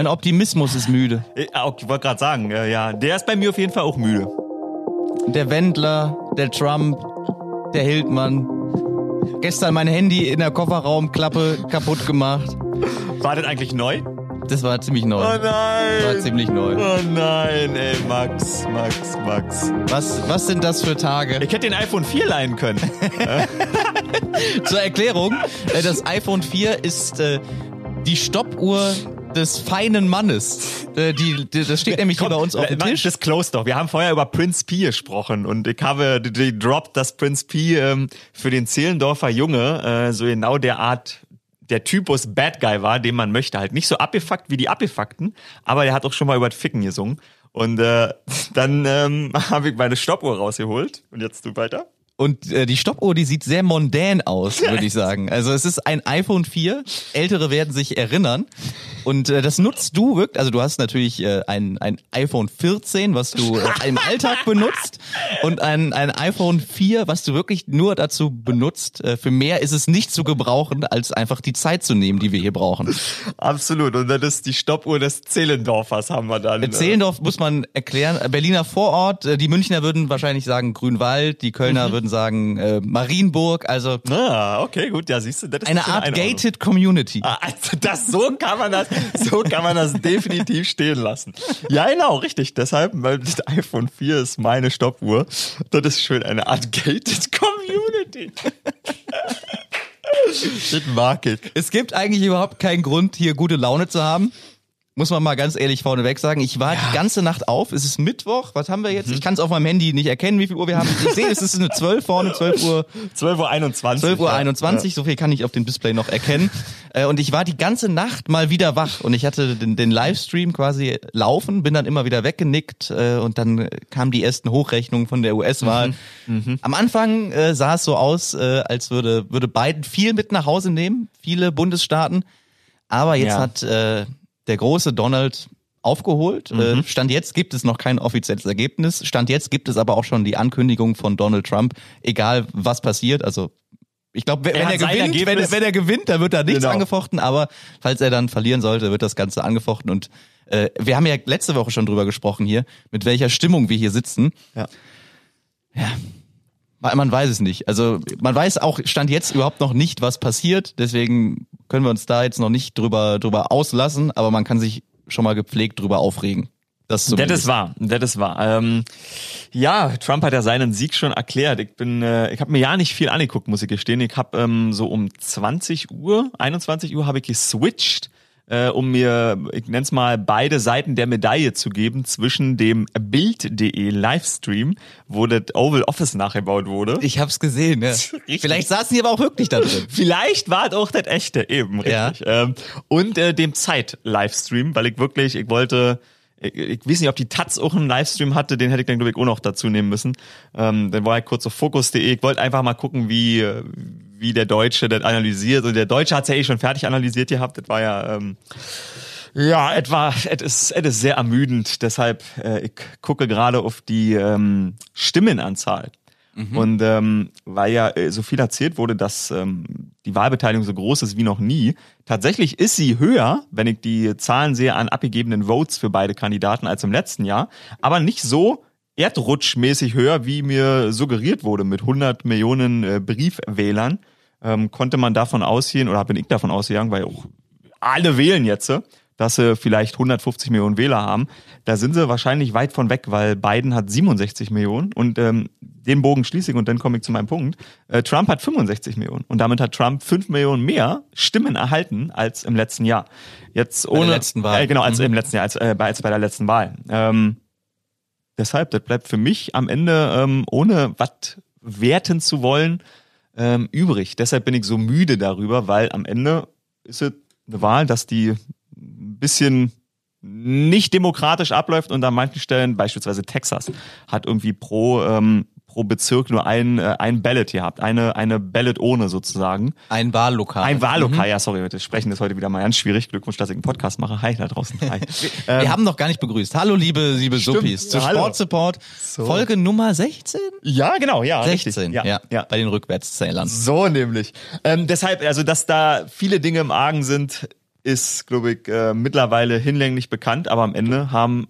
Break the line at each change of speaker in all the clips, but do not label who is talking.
Mein Optimismus ist müde.
Ich, ich wollte gerade sagen, äh, ja, der ist bei mir auf jeden Fall auch müde.
Der Wendler, der Trump, der Hildmann. Gestern mein Handy in der Kofferraumklappe kaputt gemacht.
War das eigentlich neu?
Das war ziemlich neu.
Oh nein!
War ziemlich neu.
Oh nein, ey, Max, Max, Max.
Was, was sind das für Tage?
Ich hätte den iPhone 4 leihen können.
Zur Erklärung, äh, das iPhone 4 ist äh, die Stoppuhr des feinen Mannes. Äh, die, die, das steht nämlich hier bei uns auf dem Tisch.
Das close doch. Wir haben vorher über Prince P gesprochen und ich habe gedroppt, dass Prince P ähm, für den Zehlendorfer Junge äh, so genau der Art der Typus Bad Guy war, den man möchte. Halt nicht so abgefuckt wie die Abgefuckten, aber der hat auch schon mal über das Ficken gesungen. Und äh, dann ähm, habe ich meine Stoppuhr rausgeholt. Und jetzt du weiter.
Und äh, die Stoppuhr, die sieht sehr mondän aus, würde ich sagen. Also es ist ein iPhone 4. Ältere werden sich erinnern. Und äh, das nutzt du wirklich, also du hast natürlich äh, ein, ein iPhone 14, was du äh, im Alltag benutzt und ein, ein iPhone 4, was du wirklich nur dazu benutzt. Äh, für mehr ist es nicht zu gebrauchen, als einfach die Zeit zu nehmen, die wir hier brauchen.
Absolut. Und das ist die Stoppuhr des Zehlendorfers, haben wir dann.
Äh, Zehlendorf muss man erklären. Äh, Berliner Vorort, äh, die Münchner würden wahrscheinlich sagen Grünwald, die Kölner mhm. würden sagen äh, Marienburg, also
Ah, okay, gut, ja, siehst du, das ist
eine Art gated Community.
Ah, also das so kann man das so kann man das definitiv stehen lassen. Ja, genau, richtig. Deshalb, weil das iPhone 4 ist meine Stoppuhr. Das ist schön eine Art gated Community. das mag ich.
Es gibt eigentlich überhaupt keinen Grund, hier gute Laune zu haben. Muss man mal ganz ehrlich vorneweg sagen. Ich war ja. die ganze Nacht auf. Es ist Mittwoch. Was haben wir jetzt? Mhm. Ich kann es auf meinem Handy nicht erkennen, wie viel Uhr wir haben. Ich sehe, es ist eine 12 vorne, 12 Uhr.
12 Uhr 21.
12 Uhr 21. Ja. So viel kann ich auf dem Display noch erkennen. Äh, und ich war die ganze Nacht mal wieder wach. Und ich hatte den, den Livestream quasi laufen, bin dann immer wieder weggenickt. Äh, und dann kamen die ersten Hochrechnungen von der US-Wahl. Mhm. Mhm. Am Anfang äh, sah es so aus, äh, als würde, würde Biden viel mit nach Hause nehmen. Viele Bundesstaaten. Aber jetzt ja. hat äh, der große Donald aufgeholt. Mhm. Äh, Stand jetzt gibt es noch kein offizielles Ergebnis. Stand jetzt gibt es aber auch schon die Ankündigung von Donald Trump, egal was passiert. Also ich glaube, wenn, er, er gewinnt, wenn, er, wenn er gewinnt, dann wird da nichts genau. angefochten, aber falls er dann verlieren sollte, wird das Ganze angefochten. Und äh, wir haben ja letzte Woche schon drüber gesprochen hier, mit welcher Stimmung wir hier sitzen. Ja. Ja. Man weiß es nicht. Also man weiß auch Stand jetzt überhaupt noch nicht, was passiert. Deswegen können wir uns da jetzt noch nicht drüber, drüber auslassen, aber man kann sich schon mal gepflegt drüber aufregen.
Das, das ist wahr, das ist wahr. Ähm, ja, Trump hat ja seinen Sieg schon erklärt. Ich bin, äh, ich habe mir ja nicht viel angeguckt, muss ich gestehen. Ich habe ähm, so um 20 Uhr, 21 Uhr habe ich geswitcht äh, um mir, ich nenne es mal, beide Seiten der Medaille zu geben zwischen dem Bild.de Livestream, wo das Oval Office nachgebaut wurde.
Ich hab's gesehen, ja. Vielleicht saßen die aber auch wirklich da drin.
Vielleicht war es auch das echte, eben, richtig. Ja. Ähm, und äh, dem Zeit-Livestream, weil ich wirklich, ich wollte ich, ich weiß nicht, ob die Taz auch einen Livestream hatte, den hätte ich dann, glaube ich, auch noch dazu nehmen müssen. Ähm, dann war ich kurz auf Fokus.de. Ich wollte einfach mal gucken, wie, wie der Deutsche das analysiert. Und der Deutsche hat es ja eh schon fertig analysiert gehabt. Das war ja, ähm, ja, etwa, es ist, es ist sehr ermüdend. Deshalb, äh, ich gucke gerade auf die ähm, Stimmenanzahl. Mhm. Und ähm, weil ja äh, so viel erzählt wurde, dass ähm, die Wahlbeteiligung so groß ist wie noch nie, tatsächlich ist sie höher, wenn ich die Zahlen sehe an abgegebenen Votes für beide Kandidaten als im letzten Jahr, aber nicht so erdrutschmäßig höher, wie mir suggeriert wurde mit 100 Millionen äh, Briefwählern. Ähm, konnte man davon ausgehen, oder bin ich davon ausgegangen, weil auch alle wählen jetzt, dass sie vielleicht 150 Millionen Wähler haben. Da sind sie wahrscheinlich weit von weg, weil Biden hat 67 Millionen und ähm, den Bogen schließe ich und dann komme ich zu meinem Punkt. Äh, Trump hat 65 Millionen und damit hat Trump 5 Millionen mehr Stimmen erhalten als im letzten Jahr. Jetzt ohne
bei der letzten Wahl.
Äh, genau, als mhm. im letzten Jahr, als, äh, als bei der letzten Wahl. Ähm, deshalb, das bleibt für mich am Ende ähm, ohne was werten zu wollen ähm, übrig. Deshalb bin ich so müde darüber, weil am Ende ist es eine Wahl, dass die bisschen nicht demokratisch abläuft und an manchen Stellen, beispielsweise Texas, hat irgendwie pro ähm, pro Bezirk nur ein, äh, ein Ballot gehabt, eine, eine Ballot ohne sozusagen.
Ein Wahllokal.
Ein Wahllokal, mhm. ja, sorry, das Sprechen ist heute wieder mal ganz schwierig. Glückwunsch, dass ich einen Podcast mache. Hi da draußen. Hi.
wir, ähm, haben noch gar nicht begrüßt. Hallo, liebe, liebe Suppis. Zu ja, Sport Support. So. Folge Nummer 16?
Ja, genau, ja.
16, ja, ja, ja. Bei den Rückwärtszählern.
So nämlich. Ähm, deshalb, also, dass da viele Dinge im Argen sind, ist, glaube ich, äh, mittlerweile hinlänglich bekannt, aber am Ende haben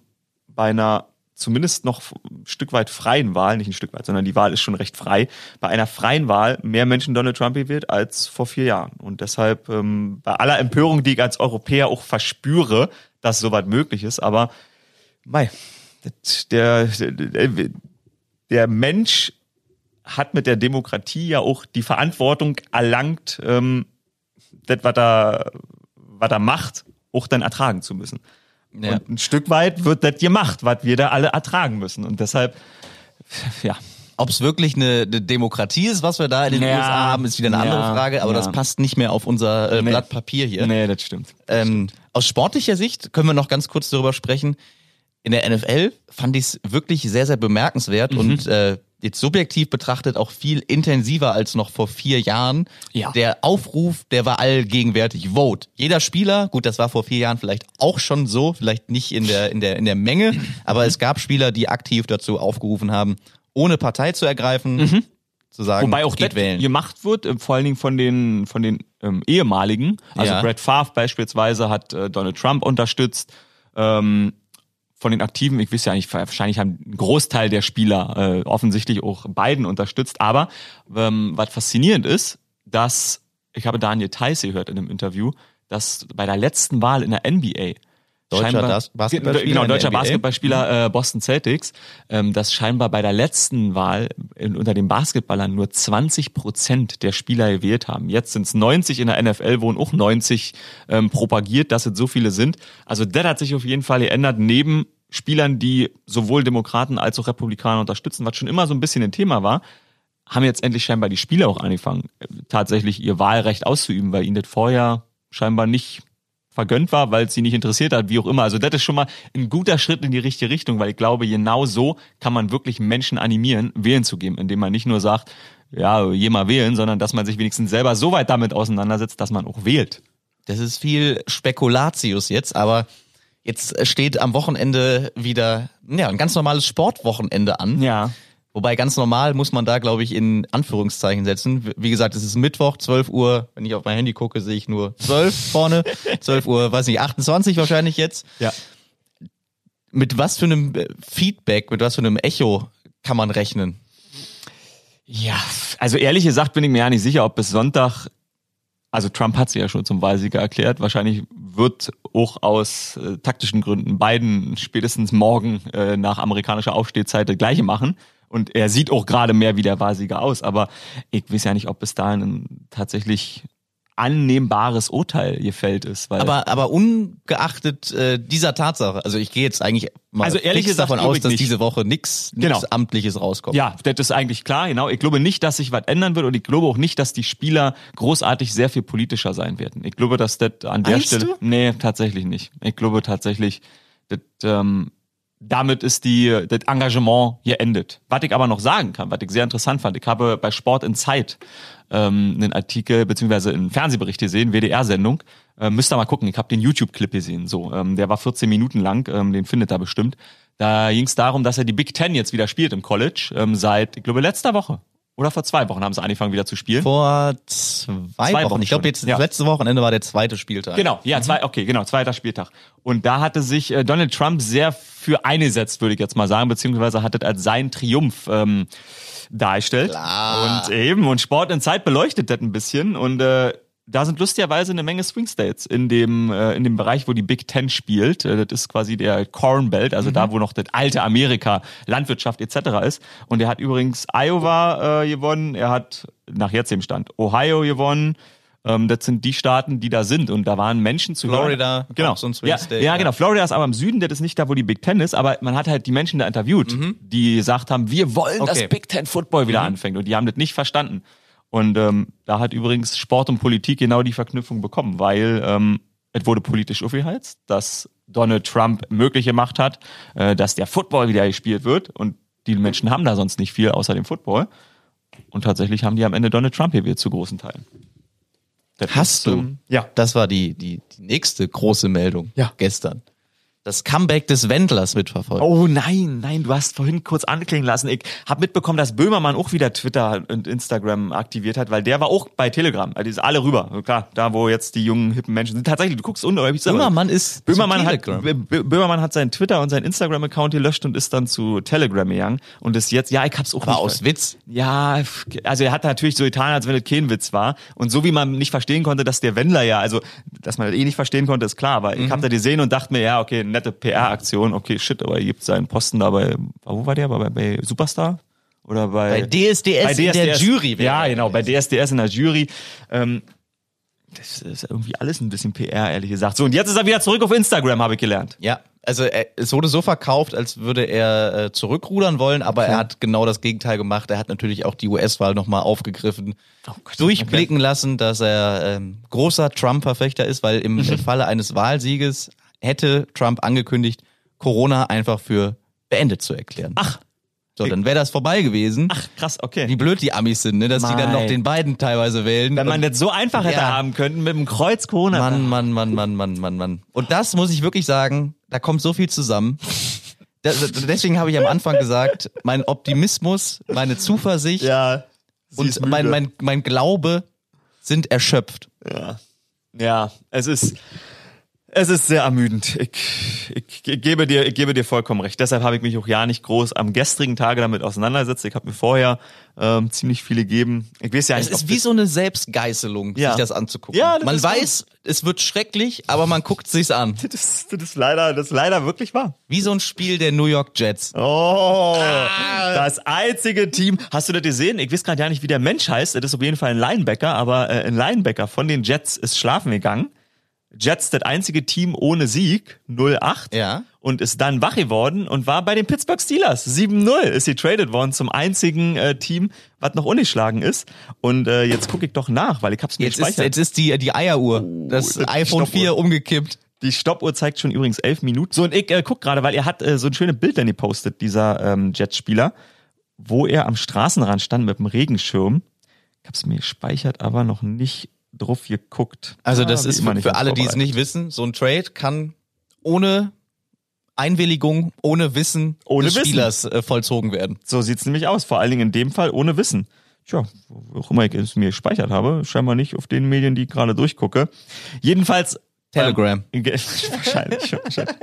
bei einer zumindest noch ein Stück weit freien Wahl, nicht ein Stück weit, sondern die Wahl ist schon recht frei, bei einer freien Wahl mehr Menschen Donald Trump gewählt als vor vier Jahren. Und deshalb ähm, bei aller Empörung, die ich als Europäer auch verspüre, dass soweit möglich ist, aber mei, der, der, der Mensch hat mit der Demokratie ja auch die Verantwortung erlangt, ähm, das, was er, was er macht, auch dann ertragen zu müssen. Ja. Und ein Stück weit wird das gemacht, was wir da alle ertragen müssen. Und deshalb, ja.
Ob es wirklich eine, eine, Demokratie ist, was wir da in den ja, USA haben, ist wieder eine andere Frage, aber ja. das passt nicht mehr auf unser äh, nee. Blatt Papier hier.
Nee, das stimmt.
Das ähm, stimmt. Aus sportlicher Sicht können wir noch ganz kurz darüber sprechen. In der NFL fand ich es wirklich sehr, sehr bemerkenswert mhm. und äh, jetzt subjektiv betrachtet auch viel intensiver als noch vor vier Jahren. Ja. Der Aufruf, der war allgegenwärtig. Vote. Jeder Spieler, gut, das war vor vier Jahren vielleicht auch schon so, vielleicht nicht in der, in der, in der Menge, aber es gab Spieler, die aktiv dazu aufgerufen haben, ohne Partei zu ergreifen, mhm. zu sagen,
Wobei auch geht wählen. gemacht wird, äh, vor allen Dingen von den, von den ähm, ehemaligen. Also ja. Brett Favre beispielsweise hat äh, Donald Trump unterstützt. Ähm, von den Aktiven, ich weiß ja nicht, wahrscheinlich haben ein Großteil der Spieler äh, offensichtlich auch beiden unterstützt. Aber ähm, was faszinierend ist, dass, ich habe Daniel Theiss gehört in einem Interview, dass bei der letzten Wahl in der NBA
Deutscher Basketballspieler.
Genau, deutscher Basketballspieler äh, Boston Celtics, ähm, dass scheinbar bei der letzten Wahl in, unter den Basketballern nur 20 Prozent der Spieler gewählt haben. Jetzt sind es 90 in der NFL, wo auch 90 ähm, propagiert, dass es so viele sind. Also das hat sich auf jeden Fall geändert, neben Spielern, die sowohl Demokraten als auch Republikaner unterstützen, was schon immer so ein bisschen ein Thema war, haben jetzt endlich scheinbar die Spieler auch angefangen, äh, tatsächlich ihr Wahlrecht auszuüben, weil ihnen das vorher scheinbar nicht vergönnt war, weil es sie nicht interessiert hat, wie auch immer. Also das ist schon mal ein guter Schritt in die richtige Richtung, weil ich glaube, genau so kann man wirklich Menschen animieren, wählen zu gehen, indem man nicht nur sagt, ja, je mal wählen, sondern dass man sich wenigstens selber so weit damit auseinandersetzt, dass man auch wählt.
Das ist viel Spekulatius jetzt, aber jetzt steht am Wochenende wieder ja, ein ganz normales Sportwochenende an.
Ja.
Wobei ganz normal muss man da, glaube ich, in Anführungszeichen setzen. Wie gesagt, es ist Mittwoch, 12 Uhr. Wenn ich auf mein Handy gucke, sehe ich nur 12 vorne. 12 Uhr, weiß nicht, 28 wahrscheinlich jetzt.
Ja.
Mit was für einem Feedback, mit was für einem Echo kann man rechnen?
Ja, also ehrlich gesagt bin ich mir ja nicht sicher, ob bis Sonntag, also Trump hat sie ja schon zum Wahlsieger erklärt, wahrscheinlich wird auch aus äh, taktischen Gründen Biden spätestens morgen äh, nach amerikanischer Aufstehzeit das gleiche machen. Und er sieht auch gerade mehr wie der Wahrsieger aus. Aber ich weiß ja nicht, ob bis dahin tatsächlich annehmbares Urteil gefällt ist. Weil
aber, aber ungeachtet äh, dieser Tatsache, also ich gehe jetzt eigentlich mal
also ehrlich gesagt,
davon aus, dass nicht. diese Woche nichts genau. Amtliches rauskommt.
Ja, das ist eigentlich klar, genau. Ich glaube nicht, dass sich was ändern wird und ich glaube auch nicht, dass die Spieler großartig sehr viel politischer sein werden. Ich glaube, dass das an der Meinst Stelle. Du? Nee, tatsächlich nicht. Ich glaube tatsächlich, das ähm, damit ist die, das Engagement hier endet. Was ich aber noch sagen kann, was ich sehr interessant fand, ich habe bei Sport in Zeit ähm, einen Artikel beziehungsweise einen Fernsehbericht gesehen, WDR-Sendung. Äh, müsst ihr mal gucken, ich habe den YouTube-Clip gesehen. So, ähm, Der war 14 Minuten lang, ähm, den findet ihr bestimmt. Da ging es darum, dass er die Big Ten jetzt wieder spielt im College, ähm, seit, ich glaube, letzter Woche. Oder vor zwei Wochen haben sie angefangen wieder zu spielen?
Vor zwei, zwei Wochen. Wochen. Ich glaube, jetzt ja. letzte Wochenende war der zweite Spieltag.
Genau, ja, mhm. zwei, okay, genau, zweiter Spieltag. Und da hatte sich äh, Donald Trump sehr für eingesetzt, würde ich jetzt mal sagen, beziehungsweise hat es als sein Triumph ähm, dargestellt.
Klar.
Und eben, und Sport in Zeit beleuchtet das ein bisschen. Und äh, da sind lustigerweise eine Menge Swing States in dem, äh, in dem Bereich, wo die Big Ten spielt. Äh, das ist quasi der Corn Belt, also mhm. da, wo noch das alte Amerika, Landwirtschaft etc. ist. Und er hat übrigens Iowa äh, gewonnen, er hat nach jetzt dem Stand Ohio gewonnen. Ähm, das sind die Staaten, die da sind. Und da waren Menschen zu
Florida,
hören. genau.
So ein
Swing ja, State, ja, ja, genau. Florida ist aber im Süden, das ist nicht da, wo die Big Ten ist, aber man hat halt die Menschen da interviewt, mhm. die gesagt haben, wir wollen, okay. dass Big Ten Football wieder mhm. anfängt. Und die haben das nicht verstanden. Und ähm, da hat übrigens Sport und Politik genau die Verknüpfung bekommen, weil ähm, es wurde politisch aufgeheizt, dass Donald Trump möglich gemacht hat, äh, dass der Football wieder gespielt wird und die Menschen haben da sonst nicht viel außer dem Football. Und tatsächlich haben die am Ende Donald Trump gewählt zu großen Teilen.
Hast du?
Ja.
Das war die, die, die nächste große Meldung
ja.
gestern. Das Comeback des Wendlers mitverfolgt?
Oh nein, nein, du hast vorhin kurz anklingen lassen. Ich habe mitbekommen, dass Böhmermann auch wieder Twitter und Instagram aktiviert hat, weil der war auch bei Telegram. Also die sind alle rüber. Klar, da wo jetzt die jungen hippen Menschen sind. Tatsächlich, du guckst unten.
Böhmermann ist
Böhmermann hat, Böhmermann hat seinen Twitter und seinen Instagram-Account gelöscht und ist dann zu Telegram gegangen und ist jetzt, ja, ich hab's auch
Aber nicht aus Witz?
Ja, also er hat natürlich so getan, als wenn es kein Witz war. Und so wie man nicht verstehen konnte, dass der Wendler ja, also dass man das eh nicht verstehen konnte, ist klar. Aber mhm. ich habe da gesehen und dachte mir, ja, okay, nette PR-Aktion, okay, shit, aber er gibt seinen Posten da bei, wo war der? Bei, bei Superstar? Oder bei,
bei DSDS, bei DSDS in der Jury.
Ja, genau, bei DSDS in der Jury. Ähm, das ist irgendwie alles ein bisschen PR, ehrlich gesagt. So, und jetzt ist er wieder zurück auf Instagram, habe ich gelernt.
Ja, also er, es wurde so verkauft, als würde er äh, zurückrudern wollen, aber okay. er hat genau das Gegenteil gemacht. Er hat natürlich auch die US-Wahl nochmal aufgegriffen, oh Gott, durchblicken okay. lassen, dass er ähm, großer Trump-Verfechter ist, weil im Falle eines Wahlsieges hätte Trump angekündigt, Corona einfach für beendet zu erklären.
Ach.
So, dann wäre das vorbei gewesen.
Ach, krass, okay.
Wie blöd die Amis sind, ne? dass mein. die dann noch den beiden teilweise wählen.
Wenn man das so einfach hätte ja. haben können mit dem Kreuz Corona.
Mann, Mann, Mann, Mann, Mann, Mann, Mann. Und das muss ich wirklich sagen, da kommt so viel zusammen. Deswegen habe ich am Anfang gesagt, mein Optimismus, meine Zuversicht
ja,
und mein, mein, mein Glaube sind erschöpft.
Ja. Ja, es ist, es ist sehr ermüdend. Ich, ich, ich, gebe dir, ich gebe dir vollkommen recht. Deshalb habe ich mich auch ja nicht groß am gestrigen Tage damit auseinandergesetzt. Ich habe mir vorher ähm, ziemlich viele gegeben. Ich weiß ja
nicht, es ist wie so eine Selbstgeißelung, ja. sich das anzugucken. Ja, das man weiß, es wird schrecklich, aber man guckt sich's an.
Das ist, das ist leider, das ist leider wirklich wahr.
Wie so ein Spiel der New York Jets.
Oh, ah. das einzige Team. Hast du das gesehen? Ich weiß gerade ja nicht, wie der Mensch heißt. Das ist auf jeden Fall ein Linebacker, aber äh, ein Linebacker von den Jets ist schlafen gegangen Jets das einzige Team ohne Sieg, 0-8.
Ja.
Und ist dann wach geworden und war bei den Pittsburgh Steelers. 7-0 ist sie traded worden zum einzigen äh, Team, was noch ungeschlagen ist. Und äh, jetzt gucke ich doch nach, weil ich hab's mir
jetzt gespeichert. Ist, jetzt ist die, die Eieruhr, oh, das iPhone 4 umgekippt.
Die Stoppuhr zeigt schon übrigens elf Minuten. So, und ich äh, guck gerade, weil er hat äh, so ein schönes Bild dann gepostet, dieser ähm, Jets-Spieler, wo er am Straßenrand stand mit dem Regenschirm. Ich hab's mir gespeichert, aber noch nicht drauf geguckt.
Also das ah, ist für, für alle, die es nicht wissen, so ein Trade kann ohne Einwilligung, ohne Wissen ohne des Wissen. Spielers äh, vollzogen werden.
So sieht's nämlich aus, vor allen Dingen in dem Fall ohne Wissen. Tja, wo auch immer ich es mir gespeichert habe, scheinbar nicht auf den Medien, die ich gerade durchgucke. Jedenfalls
Telegram.
Ähm, wahrscheinlich, wahrscheinlich.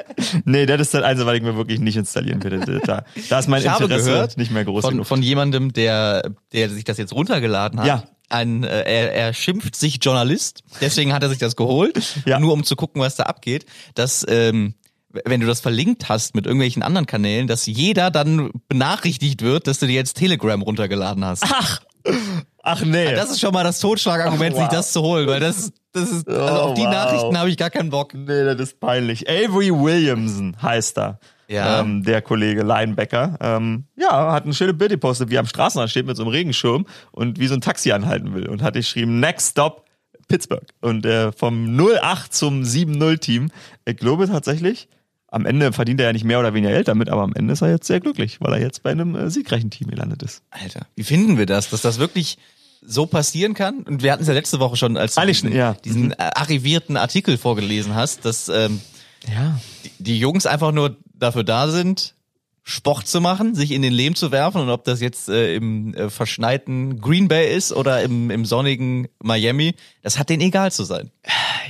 Nee, das ist das Einzige, weil ich mir wirklich nicht installieren würde. Da, da ist mein
ich
Interesse
gehört
nicht mehr groß
von,
genug.
Von jemandem, der, der sich das jetzt runtergeladen hat.
Ja
ein, äh, er, er schimpft sich Journalist, deswegen hat er sich das geholt, ja. nur um zu gucken, was da abgeht, dass ähm, wenn du das verlinkt hast mit irgendwelchen anderen Kanälen, dass jeder dann benachrichtigt wird, dass du dir jetzt Telegram runtergeladen hast.
Ach, ach nee.
Das ist schon mal das Totschlagargument, wow. sich das zu holen, weil das, das ist, also auf die oh, wow. Nachrichten habe ich gar keinen Bock.
Nee, das ist peinlich. Avery Williamson heißt er ja. ähm, der Kollege Linebacker, ähm, ja, hat ein schönes Bild gepostet, wie er am Straßenrand steht mit so einem Regenschirm und wie so ein Taxi anhalten will und hat geschrieben, next stop Pittsburgh. Und äh, vom 08 zum 7-0 Team, ich glaube tatsächlich, am Ende verdient er ja nicht mehr oder weniger Geld damit, aber am Ende ist er jetzt sehr glücklich, weil er jetzt bei einem äh, siegreichen Team gelandet ist.
Alter, wie finden wir das, dass das wirklich so passieren kann? Und wir hatten es ja letzte Woche schon, als du diesen, ja. diesen mhm. arrivierten Artikel vorgelesen hast, dass ähm, ja. die, die Jungs einfach nur dafür da sind, Sport zu machen, sich in den Lehm zu werfen und ob das jetzt äh, im äh, verschneiten Green Bay ist oder im, im sonnigen Miami, das hat denen egal zu sein.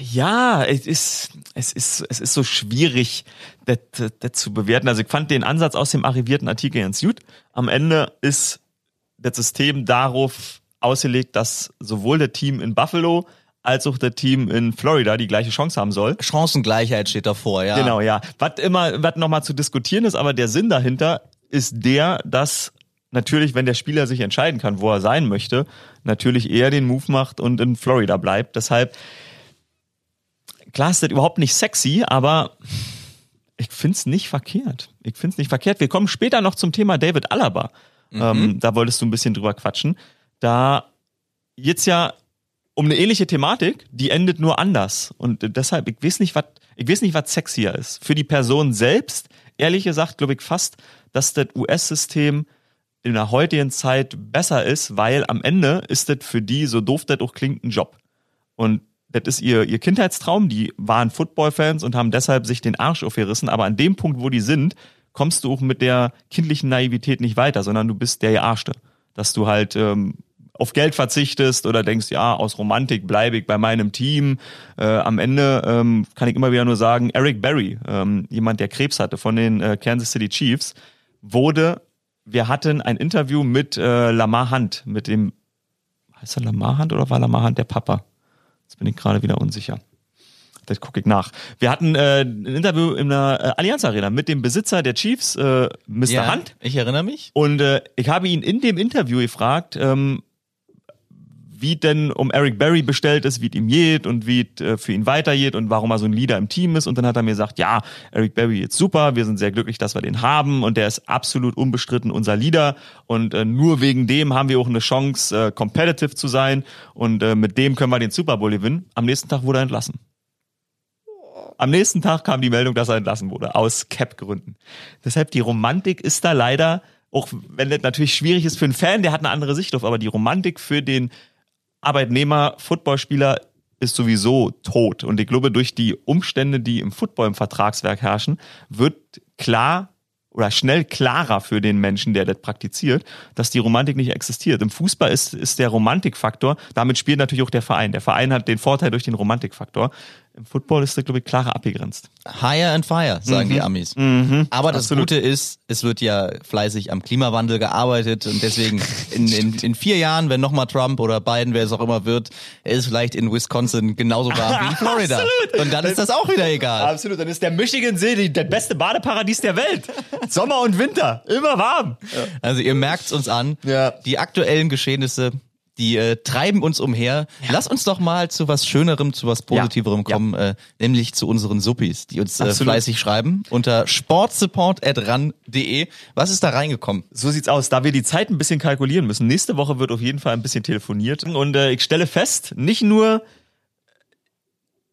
Ja, es ist, es ist, es ist so schwierig, das, das zu bewerten. Also ich fand den Ansatz aus dem arrivierten Artikel ganz gut. Am Ende ist das System darauf ausgelegt, dass sowohl der Team in Buffalo als auch das Team in Florida die gleiche Chance haben soll.
Chancengleichheit steht davor, ja.
Genau, ja. Was immer, was nochmal zu diskutieren ist, aber der Sinn dahinter ist der, dass natürlich, wenn der Spieler sich entscheiden kann, wo er sein möchte, natürlich eher den Move macht und in Florida bleibt. Deshalb, klar ist das überhaupt nicht sexy, aber ich find's nicht verkehrt. Ich find's nicht verkehrt. Wir kommen später noch zum Thema David Alaba. Mhm. Ähm, da wolltest du ein bisschen drüber quatschen. Da jetzt ja um eine ähnliche Thematik, die endet nur anders. Und deshalb, ich weiß nicht, was, ich weiß nicht, was sexier ist. Für die Person selbst, ehrlich gesagt, glaube ich fast, dass das US-System in der heutigen Zeit besser ist, weil am Ende ist das für die, so doof das auch klingt, ein Job. Und das ist ihr, ihr Kindheitstraum, die waren Football-Fans und haben deshalb sich den Arsch aufgerissen, aber an dem Punkt, wo die sind, kommst du auch mit der kindlichen Naivität nicht weiter, sondern du bist der Gearschte. Dass du halt ähm, auf Geld verzichtest oder denkst, ja, aus Romantik bleibe ich bei meinem Team. Äh, am Ende ähm, kann ich immer wieder nur sagen, Eric Berry, ähm, jemand, der Krebs hatte von den äh, Kansas City Chiefs, wurde, wir hatten ein Interview mit äh, Lamar Hunt, mit dem, heißt er Lamar Hunt oder war Lamar Hunt der Papa? Jetzt bin ich gerade wieder unsicher. Das gucke ich nach. Wir hatten äh, ein Interview in der äh, Allianz Arena mit dem Besitzer der Chiefs, äh, Mr.
Ja,
Hunt.
ich erinnere mich.
Und äh, ich habe ihn in dem Interview gefragt, ähm, wie denn um Eric Berry bestellt ist, wie es ihm geht und wie es äh, für ihn weitergeht und warum er so ein Leader im Team ist. Und dann hat er mir gesagt, ja, Eric Berry ist super, wir sind sehr glücklich, dass wir den haben und der ist absolut unbestritten unser Leader. Und äh, nur wegen dem haben wir auch eine Chance, äh, competitive zu sein. Und äh, mit dem können wir den Super Bowl gewinnen. Am nächsten Tag wurde er entlassen. Am nächsten Tag kam die Meldung, dass er entlassen wurde, aus Cap-Gründen. Deshalb die Romantik ist da leider, auch wenn das natürlich schwierig ist für einen Fan, der hat eine andere Sicht drauf, aber die Romantik für den Arbeitnehmer, Footballspieler ist sowieso tot. Und ich glaube, durch die Umstände, die im Football im Vertragswerk herrschen, wird klar oder schnell klarer für den Menschen, der das praktiziert, dass die Romantik nicht existiert. Im Fußball ist, ist der Romantikfaktor, damit spielt natürlich auch der Verein. Der Verein hat den Vorteil durch den Romantikfaktor. Im Football ist das, glaube ich, klarer abgegrenzt.
Higher and fire, sagen die Amis. Aber das
Absolut.
Gute ist, es wird ja fleißig am Klimawandel gearbeitet und deswegen in, in, in vier Jahren, wenn nochmal Trump oder Biden, wer es auch immer wird, ist vielleicht in Wisconsin genauso warm wie in Florida.
Absolut.
Und dann ist das auch wieder egal.
Absolut, dann ist der Michigan See die- das beste Badeparadies der Welt. Sommer und Winter, immer warm.
Also ihr merkt's uns an.
Ja.
Die aktuellen Geschehnisse, die äh, treiben uns umher. Lass uns doch mal zu was Schönerem, zu was Positiverem
Ja.
kommen, äh, nämlich zu unseren Suppis, die uns äh, fleißig schreiben unter sportsupport.ran.de. Was ist da reingekommen?
So sieht's aus, da wir die Zeit ein bisschen kalkulieren müssen. Nächste Woche wird auf jeden Fall ein bisschen telefoniert. Und äh, ich stelle fest, nicht nur,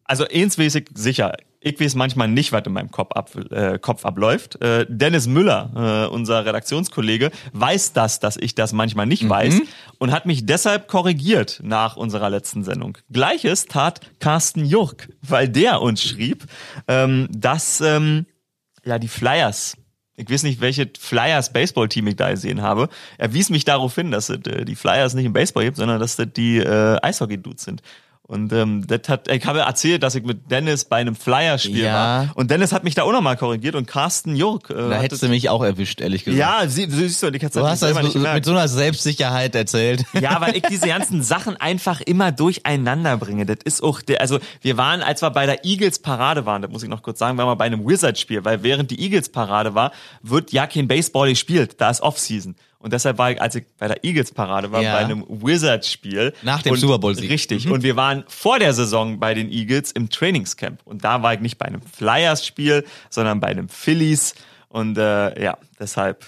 also ich sicher, ich weiß manchmal nicht, was in meinem Kopf, ab, äh, Kopf abläuft. Äh, Dennis Müller, äh, unser Redaktionskollege, weiß das, dass ich das manchmal nicht weiß und hat mich deshalb korrigiert nach unserer letzten Sendung. Gleiches tat Carsten Jurk, weil der uns schrieb, ähm, dass ähm, ja die Flyers ich weiß nicht, welche Flyers Baseball-Team ich da gesehen habe. Er wies mich darauf hin, dass es äh, die Flyers nicht im Baseball gibt, sondern dass das die äh, Eishockey-Dudes sind. Und ähm, das hat, ich habe erzählt, dass ich mit Dennis bei einem Flyer-Spiel
Ja.
war. Und Dennis hat mich da auch nochmal korrigiert und Carsten Jurk. Äh,
Da hättest du mich auch erwischt, ehrlich gesagt.
ja, sie, siehst du, ich hätte
Du hast das
gemerkt.
mit so einer Selbstsicherheit erzählt.
Ja, weil ich diese ganzen Sachen einfach immer durcheinander bringe. Das ist auch der, also wir waren, als wir bei der Eagles Parade waren, das muss ich noch kurz sagen, waren wir bei einem Wizard-Spiel, weil während die Eagles Parade war, wird ja kein Baseball gespielt, da ist Off-Season. Und deshalb war ich, als ich bei der Eagles Parade war,
Ja.
bei einem Wizard-Spiel.
Nach dem
und,
Super Bowl-Sieg.
Richtig. Und wir waren vor der Saison bei den Eagles im Trainingscamp. Und da war ich nicht bei einem Flyers-Spiel, sondern bei einem Phillies. Und äh, ja, deshalb.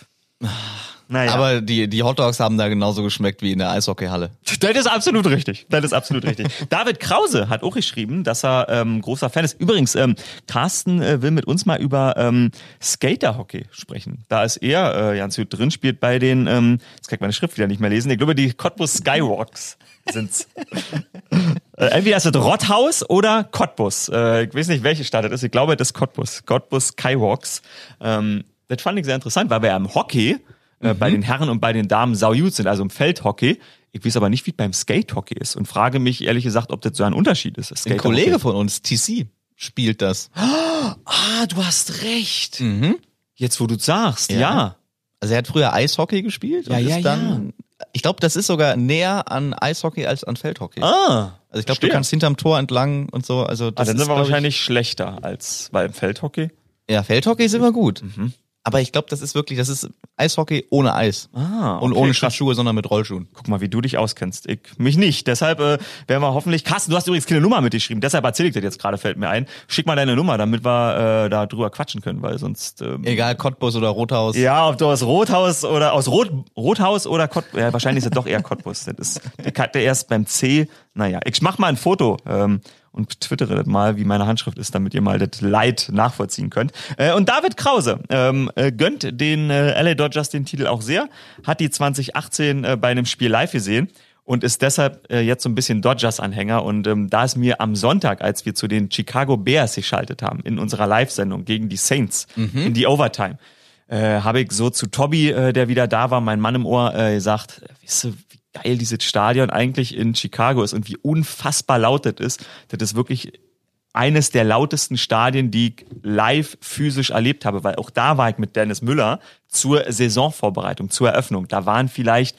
Naja.
Aber die, die Hotdogs haben da genauso geschmeckt wie in der Eishockeyhalle.
Das ist absolut richtig. Das ist absolut richtig. David Krause hat auch geschrieben, dass er ähm, großer Fan ist. Übrigens, ähm, Carsten äh, will mit uns mal über ähm, Skaterhockey sprechen. Da ist er äh, ganz gut drin, spielt bei den, ähm, jetzt kann ich meine Schrift wieder nicht mehr lesen, ich glaube, die Cottbus Skywalks sind's. äh, entweder ist es Rotthaus oder Cottbus. Äh, ich weiß nicht, welche Stadt das ist. Ich glaube, das ist Cottbus. Cottbus Skywalks. Ähm, das fand ich sehr interessant, weil wir ja im Hockey äh, bei den Herren und bei den Damen saujut sind, also im Feldhockey. Ich weiß aber nicht, wie es beim Skatehockey ist und frage mich ehrlich gesagt, ob das so ein Unterschied ist. Das
Ein Kollege von uns, TC, spielt das.
Ah, du hast recht. Jetzt, wo du sagst,
Ja.
ja.
Also er hat früher Eishockey gespielt und
Ja, ja,
ist dann, ich glaube, das ist sogar näher an Eishockey als an Feldhockey.
Ah,
also ich glaube, du kannst hinterm Tor entlang und so. Also
ah,
das
dann
ist,
sind wir
glaub ich-
wahrscheinlich schlechter als beim Feldhockey.
Ja, Feldhockey ist immer gut.
Mhm.
Aber ich glaube, das ist wirklich, das ist Eishockey ohne Eis.
Ah,
Und
okay,
ohne
krass.
Schlittschuhe, sondern mit Rollschuhen.
Guck mal, wie du dich auskennst. Ich mich nicht. Deshalb äh, werden wir hoffentlich. Carsten, du hast übrigens keine Nummer mitgeschrieben. Deshalb erzähle ich das jetzt gerade, fällt mir ein. Schick mal deine Nummer, damit wir äh, da drüber quatschen können, weil sonst. Ähm,
Egal, Cottbus oder Rothaus.
ja, ob du aus Rothaus oder aus Rot, Rothaus oder Cottbus. Ja, wahrscheinlich ist es doch eher Cottbus. Das ist, ich hatte erst beim C. Naja, ich mach mal ein Foto ähm, und twittere das mal, wie meine Handschrift ist, damit ihr mal das Leid nachvollziehen könnt. Äh, und David Krause ähm, äh, gönnt den äh, LA Dodgers den Titel auch sehr, hat die 2018 äh, bei einem Spiel live gesehen und ist deshalb äh, jetzt so ein bisschen Dodgers-Anhänger. Und ähm, da ist mir am Sonntag, als wir zu den Chicago Bears geschaltet haben, in unserer Live-Sendung gegen die Saints, mhm. in die Overtime, äh, habe ich so zu Tobi, äh, der wieder da war, mein Mann im Ohr, äh, gesagt, weißt du, wie geil dieses Stadion eigentlich in Chicago ist und wie unfassbar laut das ist. Das ist wirklich eines der lautesten Stadien, die ich live physisch erlebt habe, weil auch da war ich mit Dennis Müller zur Saisonvorbereitung, zur Eröffnung. Da waren vielleicht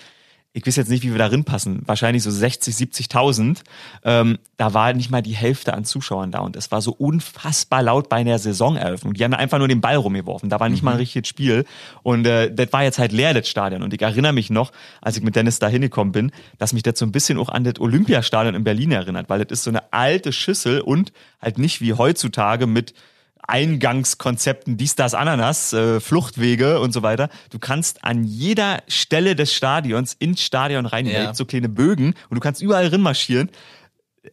ich weiß jetzt nicht, wie wir da passen, wahrscheinlich so 60, 70.000. Ähm, da war nicht mal die Hälfte an Zuschauern da und es war so unfassbar laut bei einer Saisoneröffnung. Die haben einfach nur den Ball rumgeworfen, da war nicht mhm. mal ein mhm. richtiges Spiel und äh, das war jetzt halt leer, das Stadion. Und ich erinnere mich noch, als ich mit Dennis da hingekommen bin, dass mich das so ein bisschen auch an das Olympiastadion in Berlin erinnert, weil das ist so eine alte Schüssel und halt nicht wie heutzutage mit Eingangskonzepten, dies, das, Ananas, äh, Fluchtwege und so weiter. Du kannst an jeder Stelle des Stadions ins Stadion rein, ja. so kleine Bögen und du kannst überall rin marschieren